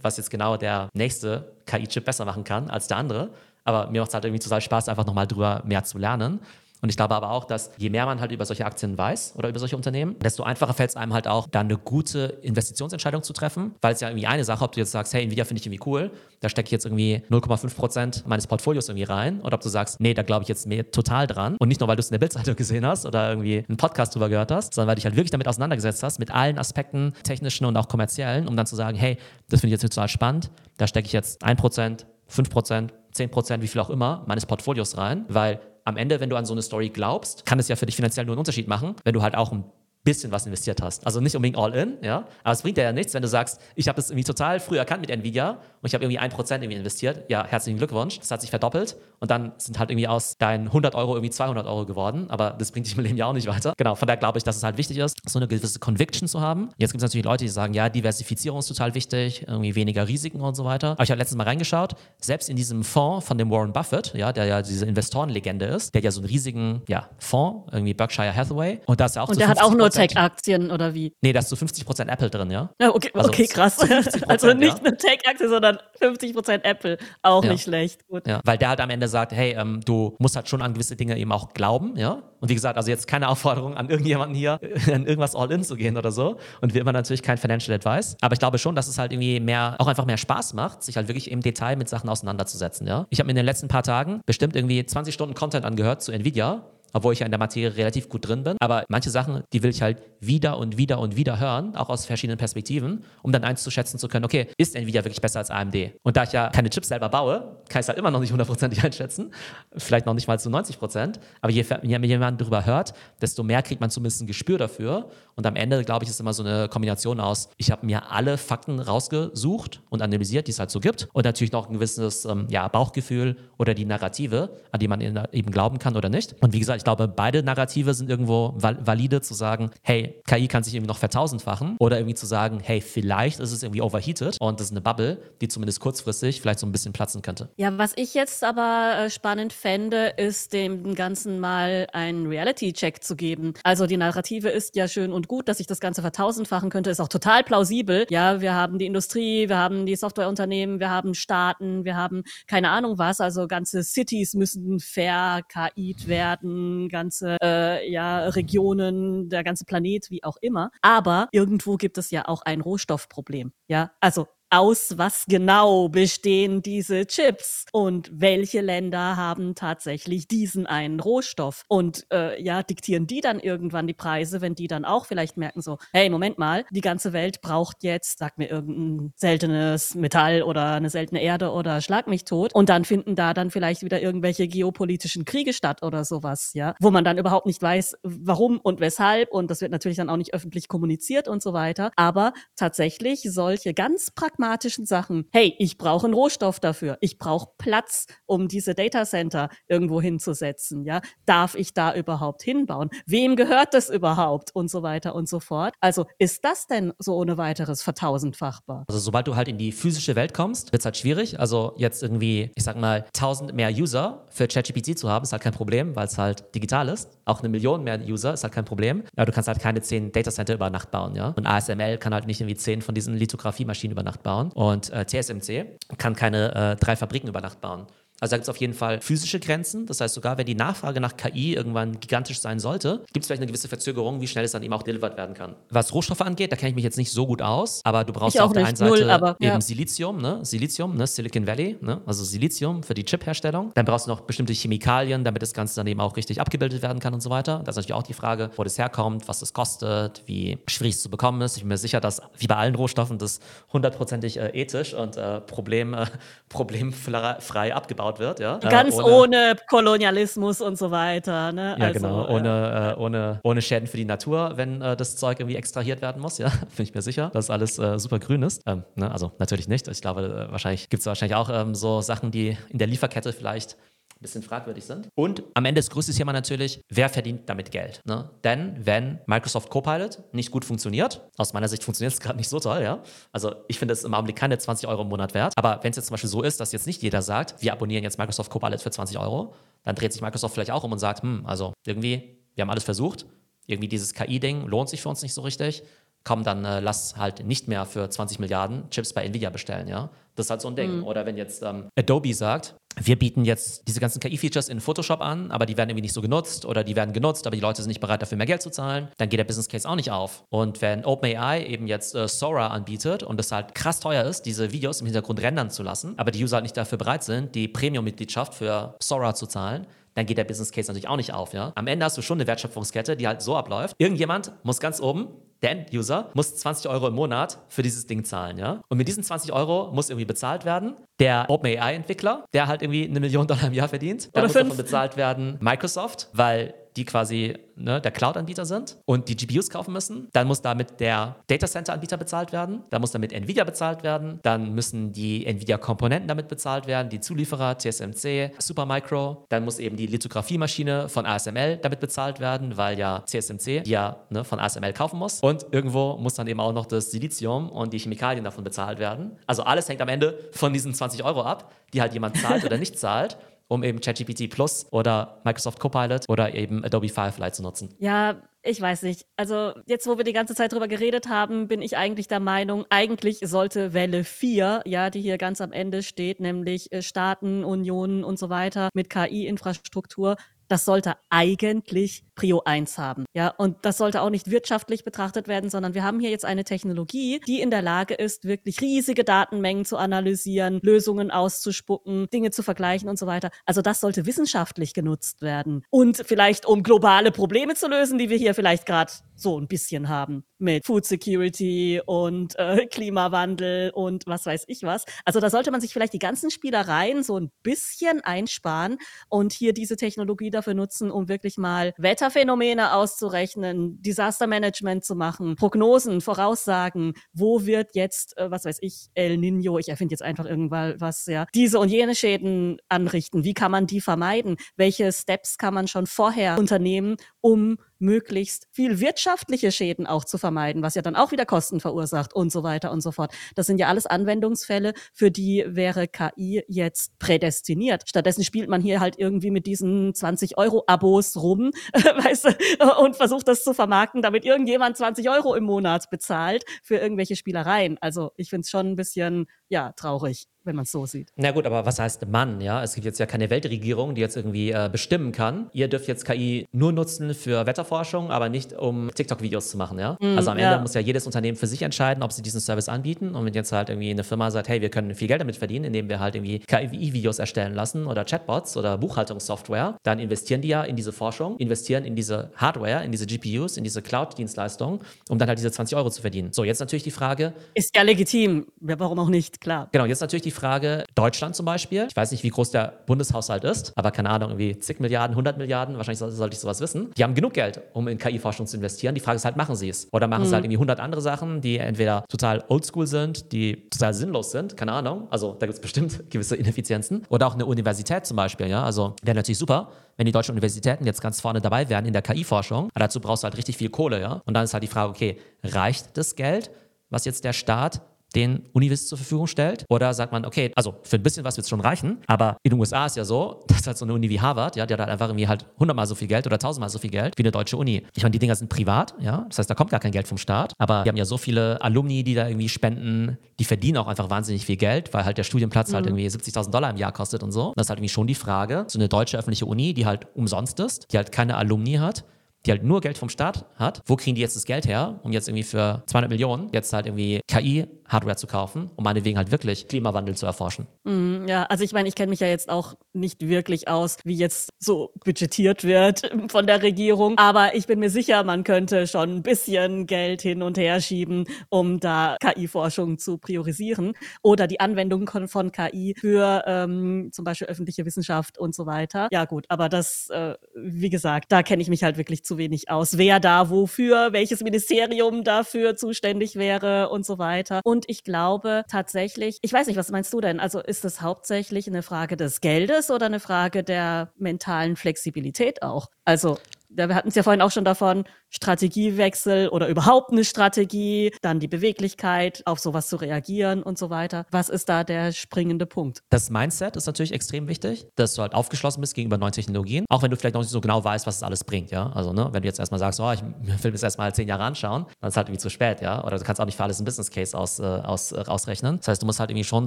was jetzt genau der nächste KI-Chip besser machen kann als der andere. Aber mir macht es halt irgendwie total Spaß, einfach nochmal drüber mehr zu lernen. Und ich glaube aber auch, dass je mehr man halt über solche Aktien weiß oder über solche Unternehmen, desto einfacher fällt es einem halt auch, dann eine gute Investitionsentscheidung zu treffen. Weil es ja irgendwie eine Sache, ob du jetzt sagst, hey, Nvidia finde ich irgendwie cool, da stecke ich jetzt irgendwie 0,5 Prozent meines Portfolios irgendwie rein. Oder ob du sagst, nee, da glaube ich jetzt mehr total dran. Und nicht nur, weil du es in der Bildzeitung gesehen hast oder irgendwie einen Podcast drüber gehört hast, sondern weil du dich halt wirklich damit auseinandergesetzt hast, mit allen Aspekten, technischen und auch kommerziellen, um dann zu sagen, hey, das finde ich jetzt total spannend, da stecke ich jetzt 1 Prozent, 5 Prozent, 10 Prozent, wie viel auch immer, meines Portfolios rein, weil am Ende, wenn du an so eine Story glaubst, kann es ja für dich finanziell nur einen Unterschied machen, wenn du halt auch ein bisschen was investiert hast. Also nicht unbedingt all in, ja. Aber es bringt dir ja nichts, wenn du sagst, ich habe das irgendwie total früh erkannt mit Nvidia und ich habe irgendwie 1% irgendwie investiert. Ja, herzlichen Glückwunsch. Das hat sich verdoppelt und dann sind halt irgendwie aus deinen 100 Euro irgendwie 200 Euro geworden. Aber das bringt dich im Leben ja auch nicht weiter. Genau, von daher glaube ich, dass es halt wichtig ist, so eine gewisse Conviction zu haben. Jetzt gibt es natürlich Leute, die sagen, ja, Diversifizierung ist total wichtig, irgendwie weniger Risiken und so weiter. Aber ich habe letztens mal reingeschaut, selbst in diesem Fonds von dem Warren Buffett, ja, der ja diese Investorenlegende ist, der hat ja so einen riesigen ja, Fonds, irgendwie Berkshire Hathaway. Und da ist ja auch Und der hat auch nur Tech-Aktien oder wie? Nee, da ist so 50% Apple drin, ja. ja okay, also okay, krass. Also nicht eine Tech-Aktie, sondern 50% Apple. Auch ja. nicht schlecht. Gut. Ja, weil der halt am Ende sagt, hey, ähm, du musst halt schon an gewisse Dinge eben auch glauben, ja. Und wie gesagt, also jetzt keine Aufforderung an irgendjemanden hier, in irgendwas All-In zu gehen oder so. Und wie immer natürlich kein Financial Advice. Aber ich glaube schon, dass es halt irgendwie mehr, auch einfach mehr Spaß macht, sich halt wirklich im Detail mit Sachen auseinanderzusetzen, ja. Ich habe mir in den letzten paar Tagen bestimmt irgendwie 20 Stunden Content angehört zu Nvidia obwohl ich ja in der Materie relativ gut drin bin. Aber manche Sachen, die will ich halt wieder und wieder und wieder hören, auch aus verschiedenen Perspektiven, um dann eins zu schätzen zu können, okay, ist Nvidia wirklich besser als AMD? Und da ich ja keine Chips selber baue, kann ich es halt immer noch nicht hundertprozentig einschätzen, vielleicht noch nicht mal zu 90 Prozent, aber je, mehr man darüber hört, desto mehr kriegt man zumindest ein Gespür dafür. Und am Ende, glaube ich, ist immer so eine Kombination aus, ich habe mir alle Fakten rausgesucht und analysiert, die es halt so gibt und natürlich noch ein gewisses ähm, ja, Bauchgefühl oder die Narrative, an die man eben glauben kann oder nicht. Und wie gesagt, ich glaube, beide Narrative sind irgendwo valide zu sagen, hey, KI kann sich irgendwie noch vertausendfachen oder irgendwie zu sagen, hey, vielleicht ist es irgendwie overheated und das ist eine Bubble, die zumindest kurzfristig vielleicht so ein bisschen platzen könnte. Ja, was ich jetzt aber äh, spannend fände, ist dem Ganzen mal einen Reality-Check zu geben. Also die Narrative ist ja schön und gut, dass sich das Ganze vertausendfachen könnte, ist auch total plausibel. Ja, wir haben die Industrie, wir haben die Softwareunternehmen, wir haben Staaten, wir haben keine Ahnung was, also ganze Cities müssen ver-KIt werden ganze äh, ja, Regionen, der ganze Planet, wie auch immer. Aber irgendwo gibt es ja auch ein Rohstoffproblem. Ja, also aus was genau bestehen diese Chips? Und welche Länder haben tatsächlich diesen einen Rohstoff? Und äh, ja, diktieren die dann irgendwann die Preise, wenn die dann auch vielleicht merken so, hey, Moment mal, die ganze Welt braucht jetzt, sag mir irgendein seltenes Metall oder eine seltene Erde oder schlag mich tot. Und dann finden da dann vielleicht wieder irgendwelche geopolitischen Kriege statt oder sowas, ja, wo man dann überhaupt nicht weiß, warum und weshalb. Und das wird natürlich dann auch nicht öffentlich kommuniziert und so weiter, aber tatsächlich solche ganz praktisch pragmatischen Sachen. Hey, ich brauche einen Rohstoff dafür. Ich brauche Platz, um diese Datacenter irgendwo hinzusetzen. Ja, darf ich da überhaupt hinbauen? Wem gehört das überhaupt? Und so weiter und so fort. Also ist das denn so ohne weiteres vertausendfachbar? Also sobald du halt in die physische Welt kommst, wird es halt schwierig. Also jetzt irgendwie, ich sag mal, tausend mehr User für ChatGPT zu haben, ist halt kein Problem, weil es halt digital ist. Auch eine Million mehr User ist halt kein Problem. Aber du kannst halt keine zehn Datacenter über Nacht bauen, ja. Und ASML kann halt nicht irgendwie zehn von diesen Lithographiemaschinen über Nacht bauen bauen und äh, TSMC kann keine äh, drei Fabriken über Nacht bauen. Also da gibt es auf jeden Fall physische Grenzen. Das heißt, sogar wenn die Nachfrage nach KI irgendwann gigantisch sein sollte, gibt es vielleicht eine gewisse Verzögerung, wie schnell es dann eben auch delivered werden kann. Was Rohstoffe angeht, da kenne ich mich jetzt nicht so gut aus, aber du brauchst Ich auf der nicht, einen Seite null, aber, eben ja. Silizium, ne? Silizium, ne? Silicon Valley, ne? Also Silizium für die Chip-Herstellung. Dann brauchst du noch bestimmte Chemikalien, damit das Ganze dann eben auch richtig abgebildet werden kann und so weiter. Das ist natürlich auch die Frage, wo das herkommt, was das kostet, wie schwierig es zu bekommen ist. Ich bin mir sicher, dass wie bei allen Rohstoffen das hundertprozentig äh, ethisch und äh, problem, äh, problemfrei abgebaut wird. Ja? Äh, Ganz ohne, Kolonialismus und so weiter. Ne? Ja, also, genau. Ohne, äh, ohne, ohne Schäden für die Natur, wenn äh, das Zeug irgendwie extrahiert werden muss. Ja, bin ich mir sicher, dass alles äh, super grün ist. Ähm, ne? Also natürlich nicht. Ich glaube, äh, wahrscheinlich gibt es wahrscheinlich auch ähm, so Sachen, die in der Lieferkette vielleicht ein bisschen fragwürdig sind. Und am Ende das größte Thema natürlich, wer verdient damit Geld? Ne? Denn wenn Microsoft Copilot nicht gut funktioniert, aus meiner Sicht funktioniert es gerade nicht so toll, ja. Also ich finde es im Augenblick keine 20 Euro im Monat wert. Aber wenn es jetzt zum Beispiel so ist, dass jetzt nicht jeder sagt, wir abonnieren jetzt Microsoft Copilot für 20 Euro, dann dreht sich Microsoft vielleicht auch um und sagt, hm, also irgendwie, wir haben alles versucht, irgendwie dieses KI-Ding lohnt sich für uns nicht so richtig. Komm, dann äh, lass halt nicht mehr für 20 Milliarden Chips bei Nvidia bestellen, ja. Das ist halt so ein Ding. Oder wenn jetzt ähm, Adobe sagt, wir bieten jetzt diese ganzen KI-Features in Photoshop an, aber die werden irgendwie nicht so genutzt oder die werden genutzt, aber die Leute sind nicht bereit, dafür mehr Geld zu zahlen, dann geht der Business Case auch nicht auf. Und wenn OpenAI eben jetzt äh, Sora anbietet und es halt krass teuer ist, diese Videos im Hintergrund rendern zu lassen, aber die User halt nicht dafür bereit sind, die Premium-Mitgliedschaft für Sora zu zahlen, dann geht der Business Case natürlich auch nicht auf. Ja? Am Ende hast du schon eine Wertschöpfungskette, die halt so abläuft. Irgendjemand muss ganz oben, der End-User, muss 20 Euro im Monat für dieses Ding zahlen. Ja? Und mit diesen 20 Euro muss irgendwie bezahlt werden. Der OpenAI-Entwickler, der halt irgendwie eine Million Dollar im Jahr verdient, da muss fünf. davon bezahlt werden Microsoft, weil die quasi ne, der Cloud-Anbieter sind und die GPUs kaufen müssen. Dann muss damit der Datacenter-Anbieter bezahlt werden. Dann muss damit Nvidia bezahlt werden. Dann müssen die Nvidia-Komponenten damit bezahlt werden, die Zulieferer, TSMC, Supermicro. Dann muss eben die Lithographiemaschine von ASML damit bezahlt werden, weil ja TSMC die ja ne, von ASML kaufen muss. Und irgendwo muss dann eben auch noch das Silizium und die Chemikalien davon bezahlt werden. Also alles hängt am Ende von diesen 20 Euro ab, die halt jemand zahlt oder nicht zahlt um eben ChatGPT Plus oder Microsoft Copilot oder eben Adobe Firefly zu nutzen. Ja, ich weiß nicht. Also jetzt, wo wir die ganze Zeit drüber geredet haben, bin ich eigentlich der Meinung, eigentlich sollte Welle 4, ja, die hier ganz am Ende steht, nämlich äh, Staaten, Unionen und so weiter mit KI-Infrastruktur, das sollte eigentlich Prio 1 haben. Ja, und das sollte auch nicht wirtschaftlich betrachtet werden, sondern wir haben hier jetzt eine Technologie, die in der Lage ist, wirklich riesige Datenmengen zu analysieren, Lösungen auszuspucken, Dinge zu vergleichen und so weiter. Also das sollte wissenschaftlich genutzt werden. Und vielleicht um globale Probleme zu lösen, die wir hier vielleicht gerade so ein bisschen haben mit Food Security und äh, Klimawandel und was weiß ich was. Also da sollte man sich vielleicht die ganzen Spielereien so ein bisschen einsparen und hier diese Technologie dafür nutzen, um wirklich mal Wetterphänomene auszurechnen, Disaster Management zu machen, Prognosen, Voraussagen, wo wird jetzt, äh, was weiß ich, El Nino, ich erfinde jetzt einfach irgendwann was, ja, diese und jene Schäden anrichten, wie kann man die vermeiden, welche Steps kann man schon vorher unternehmen, um möglichst viel wirtschaftliche Schäden auch zu vermeiden, was ja dann auch wieder Kosten verursacht und so weiter und so fort. Das sind ja alles Anwendungsfälle, für die wäre KI jetzt prädestiniert. Stattdessen spielt man hier halt irgendwie mit diesen 20 Euro Abos rum, weißt du, und versucht das zu vermarkten, damit irgendjemand 20 Euro im Monat bezahlt für irgendwelche Spielereien. Also ich finde es schon ein bisschen, ja, traurig wenn man es so sieht. Na gut, aber was heißt Mann? Ja, es gibt jetzt ja keine Weltregierung, die jetzt irgendwie äh, bestimmen kann. Ihr dürft jetzt KI nur nutzen für Wetterforschung, aber nicht um TikTok-Videos zu machen. Ja, Mm, also am Ende ja. muss ja jedes Unternehmen für sich entscheiden, ob sie diesen Service anbieten. Und wenn jetzt halt irgendwie eine Firma sagt, hey, wir können viel Geld damit verdienen, indem wir halt irgendwie KI-Videos erstellen lassen oder Chatbots oder Buchhaltungssoftware, dann investieren die ja in diese Forschung, investieren in diese Hardware, in diese GPUs, in diese Cloud-Dienstleistungen, um dann halt diese 20 Euro zu verdienen. So, jetzt natürlich die Frage, Ist ja legitim. Ja, warum auch nicht, klar. Genau, jetzt natürlich die Frage, Deutschland zum Beispiel. Ich weiß nicht, wie groß der Bundeshaushalt ist, aber keine Ahnung, irgendwie zig Milliarden, 100 Milliarden, wahrscheinlich soll- sollte ich sowas wissen. Die haben genug Geld, um in KI-Forschung zu investieren. Die Frage ist halt, machen sie es? Oder machen sie halt irgendwie 100 andere Sachen, die entweder total oldschool sind, die total sinnlos sind, keine Ahnung. Also da gibt es bestimmt gewisse Ineffizienzen. Oder auch eine Universität zum Beispiel, ja. Also wäre natürlich super, wenn die deutschen Universitäten jetzt ganz vorne dabei wären in der KI-Forschung. Aber dazu brauchst du halt richtig viel Kohle, ja. Und dann ist halt die Frage, okay, reicht das Geld, was jetzt der Staat den Univis zur Verfügung stellt? Oder sagt man, okay, also für ein bisschen was wird es schon reichen, aber in den USA ist ja so, dass halt so eine Uni wie Harvard, ja, die hat halt einfach irgendwie halt hundertmal so viel Geld oder tausendmal so viel Geld wie eine deutsche Uni. Ich meine, die Dinger sind privat, ja, das heißt, da kommt gar kein Geld vom Staat, aber die haben ja so viele Alumni, die da irgendwie spenden, die verdienen auch einfach wahnsinnig viel Geld, weil halt der Studienplatz halt mhm. halt irgendwie 70.000 Dollar im Jahr kostet und so. das ist halt irgendwie schon die Frage, so eine deutsche öffentliche Uni, die halt umsonst ist, die halt keine Alumni hat, die halt nur Geld vom Staat hat, wo kriegen die jetzt das Geld her, um jetzt irgendwie für 200 Millionen jetzt halt irgendwie KI Hardware zu kaufen, um meinetwegen halt wirklich Klimawandel zu erforschen. Mm, ja, also ich meine, ich kenne mich ja jetzt auch nicht wirklich aus, wie jetzt so budgetiert wird von der Regierung, aber ich bin mir sicher, man könnte schon ein bisschen Geld hin und her schieben, um da KI-Forschung zu priorisieren oder die Anwendung von KI für ähm, zum Beispiel öffentliche Wissenschaft und so weiter. Ja gut, aber das, äh, wie gesagt, da kenne ich mich halt wirklich zu wenig aus, wer da wofür, welches Ministerium dafür zuständig wäre und so weiter. Und ich glaube tatsächlich, ich weiß nicht, was meinst du denn? Also ist es hauptsächlich eine Frage des Geldes oder eine Frage der mentalen Flexibilität auch? Also wir hatten es ja vorhin auch schon davon, Strategiewechsel oder überhaupt eine Strategie, dann die Beweglichkeit, auf sowas zu reagieren und so weiter. Was ist da der springende Punkt? Das Mindset ist natürlich extrem wichtig, dass du halt aufgeschlossen bist gegenüber neuen Technologien, auch wenn du vielleicht noch nicht so genau weißt, was es alles bringt, ja. Also, ne, wenn du jetzt erstmal sagst, oh, ich will das erstmal zehn Jahre anschauen, dann ist halt irgendwie zu spät, ja. Oder du kannst auch nicht für alles einen Business Case aus, äh, aus, äh, ausrechnen. Das heißt, du musst halt irgendwie schon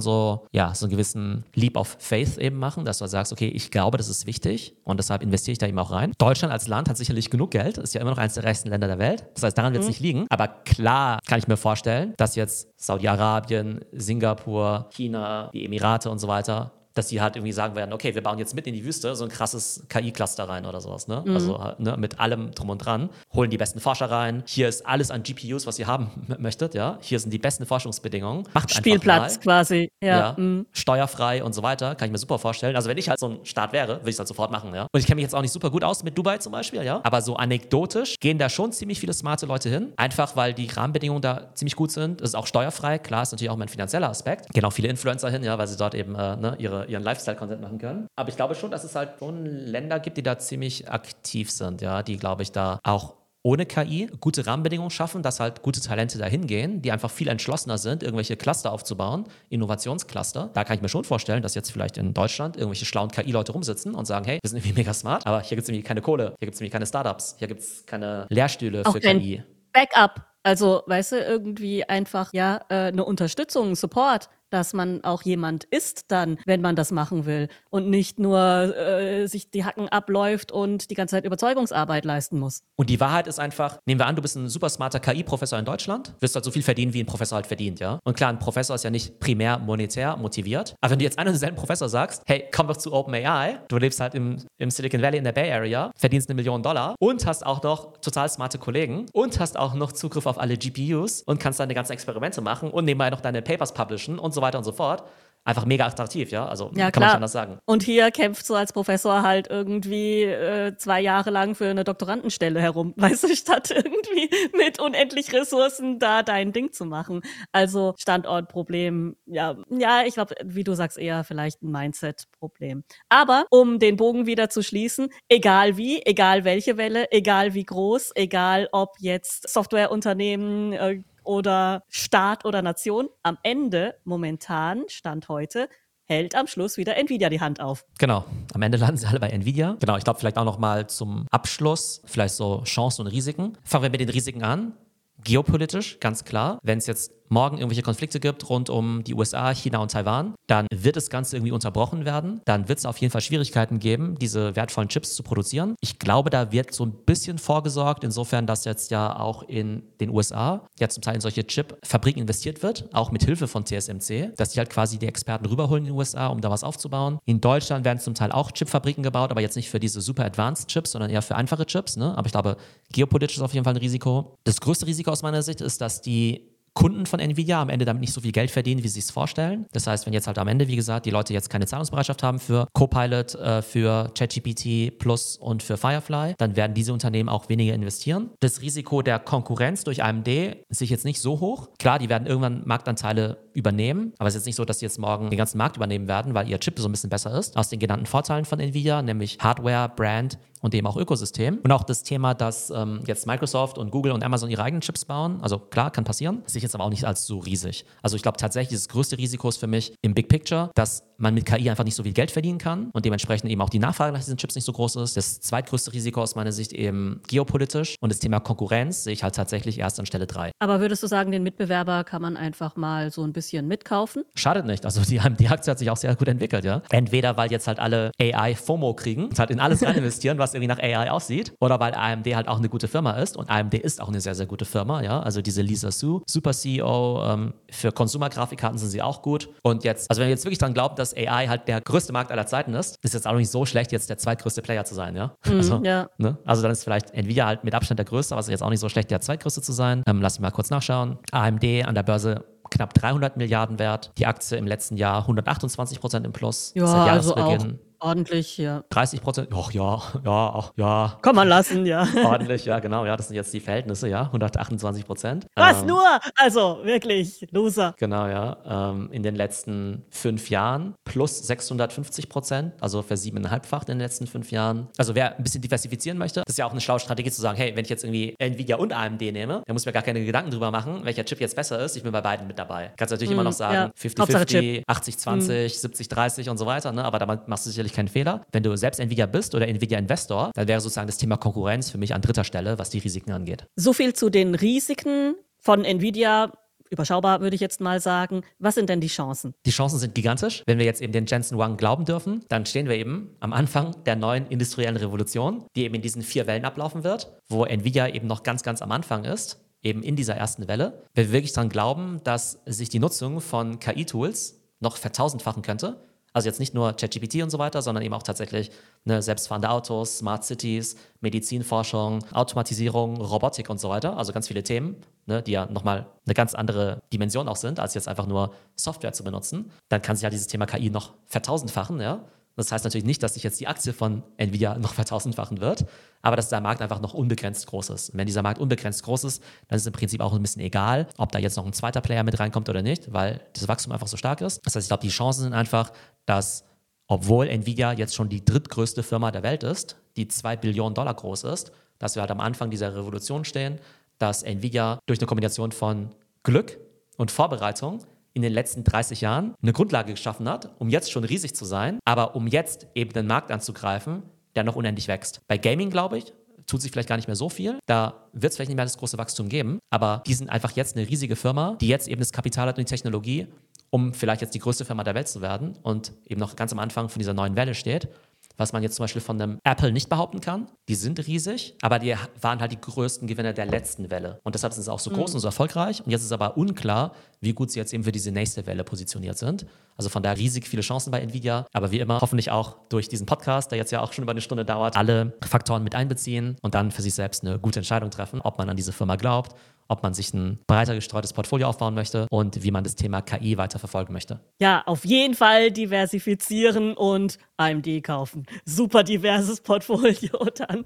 so, ja, so einen gewissen Leap of Faith eben machen, dass du halt sagst, okay, ich glaube, das ist wichtig und deshalb investiere ich da eben auch rein. Deutschland als Land hat sicherlich genug Geld, ist ja immer noch eines der reichsten Länder der Welt. Das heißt, daran wird es mhm. nicht liegen. Aber klar kann ich mir vorstellen, dass jetzt Saudi-Arabien, Singapur, China, die Emirate und so weiter dass sie halt irgendwie sagen werden, okay, wir bauen jetzt mit in die Wüste so ein krasses KI-Cluster rein oder sowas, ne? Mhm. Also ne, mit allem drum und dran, holen die besten Forscher rein. Hier ist alles an GPUs, was ihr haben möchtet, ja. Hier sind die besten Forschungsbedingungen. Macht Spielplatz quasi, ja. ja mhm. Steuerfrei und so weiter, kann ich mir super vorstellen. Also wenn ich halt so ein Staat wäre, würde ich es halt sofort machen, ja. Und ich kenne mich jetzt auch nicht super gut aus mit Dubai zum Beispiel, ja. Aber so anekdotisch gehen da schon ziemlich viele smarte Leute hin, einfach weil die Rahmenbedingungen da ziemlich gut sind. Es ist auch steuerfrei, klar, ist natürlich auch mein finanzieller Aspekt. Gehen auch viele Influencer hin, ja, weil sie dort eben äh, ne, ihre, ihren Lifestyle-Content machen können. Aber ich glaube schon, dass es halt schon Länder gibt, die da ziemlich aktiv sind, ja, die, glaube ich, da auch ohne KI gute Rahmenbedingungen schaffen, dass halt gute Talente dahin gehen, die einfach viel entschlossener sind, irgendwelche Cluster aufzubauen, Innovationscluster. Da kann ich mir schon vorstellen, dass jetzt vielleicht in Deutschland irgendwelche schlauen KI-Leute rumsitzen und sagen, hey, wir sind irgendwie mega smart, aber hier gibt es irgendwie keine Kohle, hier gibt es irgendwie keine Startups, hier gibt es keine Lehrstühle Auch für KI. Backup. Also, weißt du, irgendwie einfach, ja, äh, eine Unterstützung, Support dass man auch jemand ist dann, wenn man das machen will und nicht nur äh, sich die Hacken abläuft und die ganze Zeit Überzeugungsarbeit leisten muss. Und die Wahrheit ist einfach, nehmen wir an, du bist ein super smarter KI-Professor in Deutschland, wirst halt so viel verdienen, wie ein Professor halt verdient, ja? Und klar, ein Professor ist ja nicht primär monetär motiviert, aber wenn du jetzt einen und denselben Professor sagst, hey, komm doch zu OpenAI, du lebst halt im, im Silicon Valley in der Bay Area, verdienst eine Million Dollar und hast auch noch total smarte Kollegen und hast auch noch Zugriff auf alle GPUs und kannst deine ganzen Experimente machen und nebenbei noch deine Papers publishen und so weiter und so fort einfach mega attraktiv, ja. Also ja, kann klar. man schon anders sagen. Und hier kämpfst du als Professor halt irgendwie äh, zwei Jahre lang für eine Doktorandenstelle herum, weißt du, statt irgendwie mit unendlich Ressourcen da dein Ding zu machen. Also Standortproblem, ja, ja, ich glaube, wie du sagst, eher vielleicht ein Mindset-Problem. Aber um den Bogen wieder zu schließen, egal wie, egal welche Welle, egal wie groß, egal ob jetzt Softwareunternehmen, äh, oder Staat oder Nation. Am Ende, momentan, Stand heute, hält am Schluss wieder Nvidia die Hand auf. Genau. Am Ende landen sie alle bei Nvidia. Genau. Ich glaube, vielleicht auch noch mal zum Abschluss, vielleicht so Chancen und Risiken. Fangen wir mit den Risiken an. Geopolitisch, ganz klar. Wenn es jetzt morgen irgendwelche Konflikte gibt rund um die USA, China und Taiwan, dann wird das Ganze irgendwie unterbrochen werden. Dann wird es auf jeden Fall Schwierigkeiten geben, diese wertvollen Chips zu produzieren. Ich glaube, da wird so ein bisschen vorgesorgt, insofern, dass jetzt ja auch in den USA ja zum Teil in solche Chip-Fabriken investiert wird, auch mit Hilfe von TSMC, dass die halt quasi die Experten rüberholen in den USA, um da was aufzubauen. In Deutschland werden zum Teil auch Chip-Fabriken gebaut, aber jetzt nicht für diese super advanced Chips, sondern eher für einfache Chips. Ne? Aber ich glaube, geopolitisch ist auf jeden Fall ein Risiko. Das größte Risiko aus meiner Sicht ist, dass die Kunden von Nvidia am Ende damit nicht so viel Geld verdienen, wie sie es vorstellen. Das heißt, wenn jetzt halt am Ende, wie gesagt, die Leute jetzt keine Zahlungsbereitschaft haben für Copilot, äh, für ChatGPT Plus und für Firefly, dann werden diese Unternehmen auch weniger investieren. Das Risiko der Konkurrenz durch AMD ist sich jetzt nicht so hoch. Klar, die werden irgendwann Marktanteile übernehmen. Aber es ist jetzt nicht so, dass sie jetzt morgen den ganzen Markt übernehmen werden, weil ihr Chip so ein bisschen besser ist. Aus den genannten Vorteilen von Nvidia, nämlich Hardware, Brand und eben auch Ökosystem. Und auch das Thema, dass ähm, jetzt Microsoft und Google und Amazon ihre eigenen Chips bauen. Also klar, kann passieren. Sehe ich jetzt aber auch nicht als so riesig. Also ich glaube tatsächlich, das größte Risiko ist für mich im Big Picture, dass man mit KI einfach nicht so viel Geld verdienen kann und dementsprechend eben auch die Nachfrage nach diesen Chips nicht so groß ist. Das zweitgrößte Risiko aus meiner Sicht eben geopolitisch und das Thema Konkurrenz sehe ich halt tatsächlich erst an Stelle 3. Aber würdest du sagen, den Mitbewerber kann man einfach mal so ein bisschen mitkaufen? Schadet nicht. Also die, die Aktie hat sich auch sehr gut entwickelt, ja. Entweder weil jetzt halt alle AI FOMO kriegen und halt in alles rein investieren, was irgendwie nach AI aussieht, oder weil AMD halt auch eine gute Firma ist und AMD ist auch eine sehr, sehr gute Firma, ja. Also diese Lisa Su, super CEO, ähm, für Consumer-Grafikkarten sind sie auch gut. Und jetzt, also wenn wir jetzt wirklich dran glauben, dass AI halt der größte Markt aller Zeiten ist, ist jetzt auch nicht so schlecht, jetzt der zweitgrößte Player zu sein, ja. Mhm, also, ja. Ne? also dann ist vielleicht Nvidia halt mit Abstand der größte, aber es ist jetzt auch nicht so schlecht, der zweitgrößte zu sein. Ähm, lass mich mal kurz nachschauen. AMD an der Börse knapp 300 Milliarden wert. Die Aktie im letzten Jahr 128 Prozent im Plus. Ja, seit also Jahresbeginn. Ordentlich, ja. 30 Prozent, ach ja, ja, ach, ja, Kann man lassen, ja. ordentlich, ja, genau, ja, das sind jetzt die Verhältnisse, ja, 128 Prozent. Was Ähm, nur? Also, wirklich, Loser. Genau, ja. Ähm, in den letzten fünf Jahren plus 650 Prozent, also versiebeneinhalbfacht in den letzten fünf Jahren. Also wer ein bisschen diversifizieren möchte, das ist ja auch eine schlaue Strategie zu sagen, hey, wenn ich jetzt irgendwie Nvidia und AMD nehme, dann muss ich mir gar keine Gedanken drüber machen, welcher Chip jetzt besser ist. Ich bin bei beiden mit dabei. Kannst natürlich immer noch Mm, ja. sagen, Hauptsache 50-50, 80-20, 70-30 und so weiter, ne? aber damit machst du sicherlich keinen Fehler. Wenn du selbst Nvidia bist oder Nvidia-Investor, dann wäre sozusagen das Thema Konkurrenz für mich an dritter Stelle, was die Risiken angeht. So viel zu den Risiken von Nvidia. Überschaubar würde ich jetzt mal sagen. Was sind denn die Chancen? Die Chancen sind gigantisch. Wenn wir jetzt eben den Jensen Wang glauben dürfen, dann stehen wir eben am Anfang der neuen industriellen Revolution, die eben in diesen vier Wellen ablaufen wird, wo Nvidia eben noch ganz, ganz am Anfang ist, eben in dieser ersten Welle. Wenn wir wirklich daran glauben, dass sich die Nutzung von KI-Tools noch vertausendfachen könnte, also jetzt nicht nur ChatGPT und so weiter, sondern eben auch tatsächlich ne, selbstfahrende Autos, Smart Cities, Medizinforschung, Automatisierung, Robotik und so weiter. Also ganz viele Themen, ne, die ja nochmal eine ganz andere Dimension auch sind, als jetzt einfach nur Software zu benutzen. Dann kann sich ja dieses Thema KI noch vertausendfachen, ja. Das heißt natürlich nicht, dass sich jetzt die Aktie von Nvidia noch vertausendfachen wird, aber dass der Markt einfach noch unbegrenzt groß ist. Und wenn dieser Markt unbegrenzt groß ist, dann ist es im Prinzip auch ein bisschen egal, ob da jetzt noch ein zweiter Player mit reinkommt oder nicht, weil das Wachstum einfach so stark ist. Das heißt, ich glaube, die Chancen sind einfach, dass obwohl Nvidia jetzt schon die drittgrößte Firma der Welt ist, die zwei Billionen Dollar groß ist, dass wir halt am Anfang dieser Revolution stehen, dass Nvidia durch eine Kombination von Glück und Vorbereitung in den letzten 30 Jahren eine Grundlage geschaffen hat, um jetzt schon riesig zu sein, aber um jetzt eben den Markt anzugreifen, der noch unendlich wächst. Bei Gaming, glaube ich, tut sich vielleicht gar nicht mehr so viel. Da wird es vielleicht nicht mehr das große Wachstum geben, aber die sind einfach jetzt eine riesige Firma, die jetzt eben das Kapital hat und die Technologie, um vielleicht jetzt die größte Firma der Welt zu werden und eben noch ganz am Anfang von dieser neuen Welle steht. Was man jetzt zum Beispiel von einem Apple nicht behaupten kann. Die sind riesig, aber die waren halt die größten Gewinner der letzten Welle. Und deshalb sind sie auch so groß und so erfolgreich. Und jetzt ist aber unklar, wie gut sie jetzt eben für diese nächste Welle positioniert sind. Also von daher riesig viele Chancen bei Nvidia. Aber wie immer, hoffentlich auch durch diesen Podcast, der jetzt ja auch schon über eine Stunde dauert, alle Faktoren mit einbeziehen und dann für sich selbst eine gute Entscheidung treffen, ob man an diese Firma glaubt, ob man sich ein breiter gestreutes Portfolio aufbauen möchte und wie man das Thema KI weiter verfolgen möchte. Ja, auf jeden Fall diversifizieren und AMD kaufen. Super diverses Portfolio dann.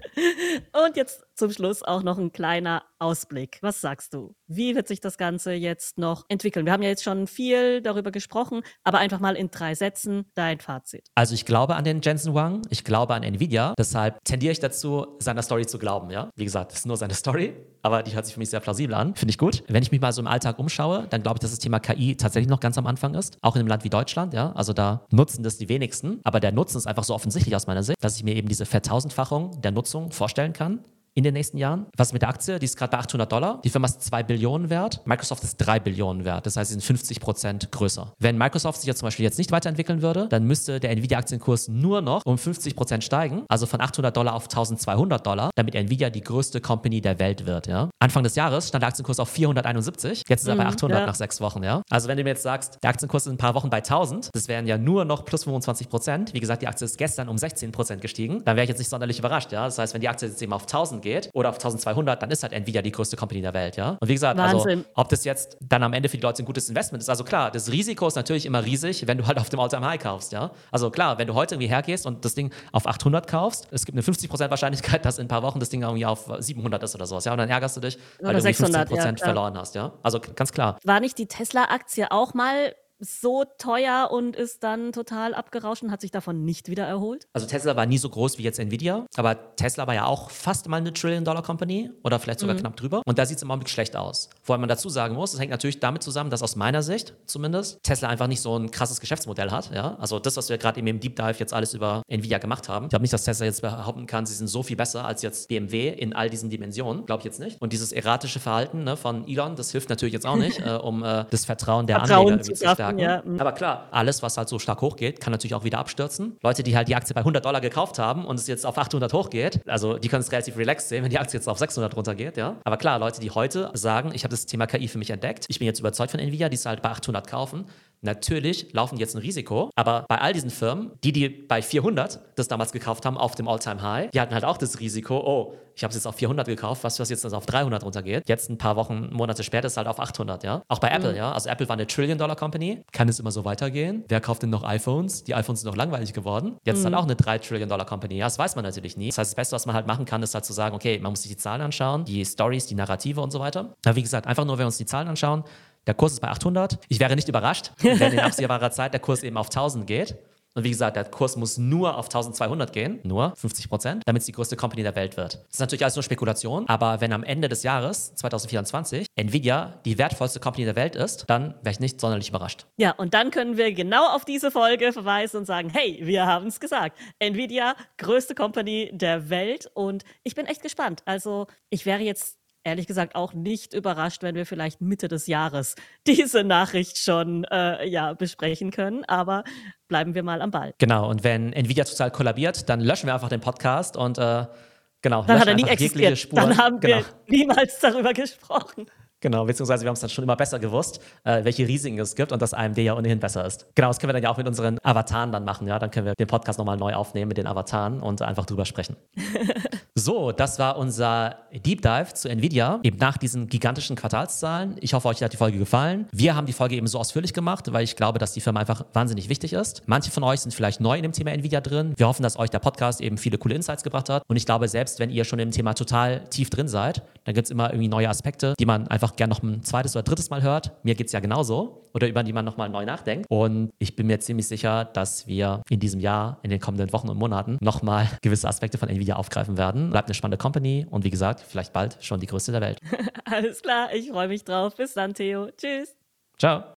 Und jetzt zum Schluss auch noch ein kleiner Ausblick. Was sagst du? Wie wird sich das Ganze jetzt noch entwickeln? Wir haben ja jetzt schon viel darüber gesprochen, aber einfach mal in drei Sätzen dein Fazit. Also ich glaube an den Jensen Wang, ich glaube an Nvidia, deshalb tendiere ich dazu, seiner Story zu glauben. Ja, wie gesagt, das ist nur seine Story, aber die hört sich für mich sehr plausibel an. Finde ich gut. Wenn ich mich mal so im Alltag umschaue, dann glaube ich, dass das Thema KI tatsächlich noch ganz am Anfang ist, auch in einem Land wie Deutschland. Ja, also da nutzen das die wenigsten, aber der Nutzen ist einfach so offensichtlich aus meiner Sicht, dass ich mir eben diese Vertausendfachung der Nutzung vorstellen kann in den nächsten Jahren. Was mit der Aktie? Die ist gerade bei 800 Dollar. Die Firma ist 2 Billionen wert. Microsoft ist 3 Billionen wert. Das heißt, sie sind 50 Prozent größer. Wenn Microsoft sich jetzt zum Beispiel jetzt nicht weiterentwickeln würde, dann müsste der Nvidia-Aktienkurs nur noch um 50 Prozent steigen, also von 800 Dollar auf 1200 Dollar, damit Nvidia die größte Company der Welt wird. Ja? Anfang des Jahres stand der Aktienkurs auf 471. Jetzt ist er bei Mhm, 800 ja. nach sechs Wochen. Ja? Also wenn du mir jetzt sagst, der Aktienkurs ist in ein paar Wochen bei 1000, das wären ja nur noch plus 25 Prozent. Wie gesagt, die Aktie ist gestern um 16 Prozent gestiegen. Dann wäre ich jetzt nicht sonderlich überrascht. Ja? Das heißt, wenn die Aktie jetzt eben auf 1000 geht, geht oder auf 1200, dann ist halt Nvidia die größte Company der Welt, ja. Und wie gesagt, Wahnsinn. also ob das jetzt dann am Ende für die Leute ein gutes Investment ist, also klar, das Risiko ist natürlich immer riesig, wenn du halt auf dem All-Time High kaufst, ja. Also klar, wenn du heute irgendwie hergehst und das Ding auf 800 kaufst, es gibt eine 50% Wahrscheinlichkeit, dass in ein paar Wochen das Ding irgendwie auf 700 ist oder sowas, ja. Und dann ärgerst du dich, weil Oder du irgendwie 600, 15% ja, verloren hast, ja. Also ganz klar. War nicht die Tesla-Aktie auch mal so teuer und ist dann total abgerauscht und hat sich davon nicht wieder erholt? Also Tesla war nie so groß wie jetzt Nvidia, aber Tesla war ja auch fast mal eine Trillion-Dollar-Company oder vielleicht sogar knapp drüber. Und da sieht es im Augenblick schlecht aus. Wobei man dazu sagen muss, es hängt natürlich damit zusammen, dass aus meiner Sicht zumindest Tesla einfach nicht so ein krasses Geschäftsmodell hat. Ja? Also das, was wir gerade eben im Deep Dive jetzt alles über Nvidia gemacht haben. Ich glaube nicht, dass Tesla jetzt behaupten kann, sie sind so viel besser als jetzt BMW in all diesen Dimensionen. Glaube ich jetzt nicht. Und dieses erratische Verhalten ne, von Elon, das hilft natürlich jetzt auch nicht, äh, um äh, das Vertrauen der Vertrauen Anleger zu schaffen, stärken. ja. Mhm. Aber klar, alles, was halt so stark hochgeht, kann natürlich auch wieder abstürzen. Leute, die halt die Aktie bei 100 Dollar gekauft haben und es jetzt auf 800 hochgeht, also die können es relativ relaxed sehen, wenn die Aktie jetzt auf 600 runtergeht, ja. Aber klar, Leute, die heute sagen, ich habe das Thema KI für mich entdeckt, ich bin jetzt überzeugt von Nvidia, die es halt bei 800 kaufen, Natürlich laufen die jetzt ein Risiko, aber bei all diesen Firmen, die, die bei 400 das damals gekauft haben, auf dem All-Time-High, die hatten halt auch das Risiko, oh, ich habe es jetzt auf 400 gekauft, was was jetzt auf 300 runtergeht. Jetzt ein paar Wochen, Monate später ist es halt auf 800, ja. Auch bei Apple, ja. Also Apple war eine Trillion-Dollar-Company. Kann es immer so weitergehen? Wer kauft denn noch iPhones? Die iPhones sind noch langweilig geworden. Jetzt ist halt auch eine 3 Trillion-Dollar-Company. Ja, das weiß man natürlich nie. Das heißt, das Beste, was man halt machen kann, ist halt zu sagen, okay, man muss sich die Zahlen anschauen, die Stories, die Narrative und so weiter. Aber wie gesagt, einfach nur, wenn wir uns die Zahlen anschauen, der Kurs ist bei 800. Ich wäre nicht überrascht, wenn in absehbarer Zeit der Kurs eben auf 1000 geht. Und wie gesagt, der Kurs muss nur auf 1200 gehen, nur 50 Prozent, damit es die größte Company der Welt wird. Das ist natürlich alles nur Spekulation, aber wenn am Ende des Jahres 2024 Nvidia die wertvollste Company der Welt ist, dann wäre ich nicht sonderlich überrascht. Ja, und dann können wir genau auf diese Folge verweisen und sagen, hey, wir haben es gesagt. Nvidia, größte Company der Welt und ich bin echt gespannt. Also ich wäre jetzt ehrlich gesagt auch nicht überrascht, wenn wir vielleicht Mitte des Jahres diese Nachricht schon äh, ja, besprechen können. Aber bleiben wir mal am Ball. Genau, und wenn Nvidia total kollabiert, dann löschen wir einfach den Podcast und äh, genau, Dann hat er nie existiert. Dann haben genau. wir niemals darüber gesprochen. Genau, beziehungsweise wir haben es dann schon immer besser gewusst, äh, welche Risiken es gibt und dass AMD ja ohnehin besser ist. Genau, das können wir dann ja auch mit unseren Avataren dann machen, ja. Dann können wir den Podcast nochmal neu aufnehmen mit den Avataren und einfach drüber sprechen. so, das war unser Deep Dive zu Nvidia, eben nach diesen gigantischen Quartalszahlen. Ich hoffe, euch hat die Folge gefallen. Wir haben die Folge eben so ausführlich gemacht, weil ich glaube, dass die Firma einfach wahnsinnig wichtig ist. Manche von euch sind vielleicht neu in dem Thema Nvidia drin. Wir hoffen, dass euch der Podcast eben viele coole Insights gebracht hat. Und ich glaube, selbst wenn ihr schon im Thema total tief drin seid, dann gibt es immer irgendwie neue Aspekte, die man einfach gerne noch ein zweites oder drittes Mal hört. Mir geht es ja genauso. Oder über die man nochmal neu nachdenkt. Und ich bin mir ziemlich sicher, dass wir in diesem Jahr, in den kommenden Wochen und Monaten, nochmal gewisse Aspekte von Nvidia aufgreifen werden. Bleibt eine spannende Company und wie gesagt, vielleicht bald schon die größte der Welt. Alles klar, ich freue mich drauf. Bis dann, Theo. Tschüss. Ciao.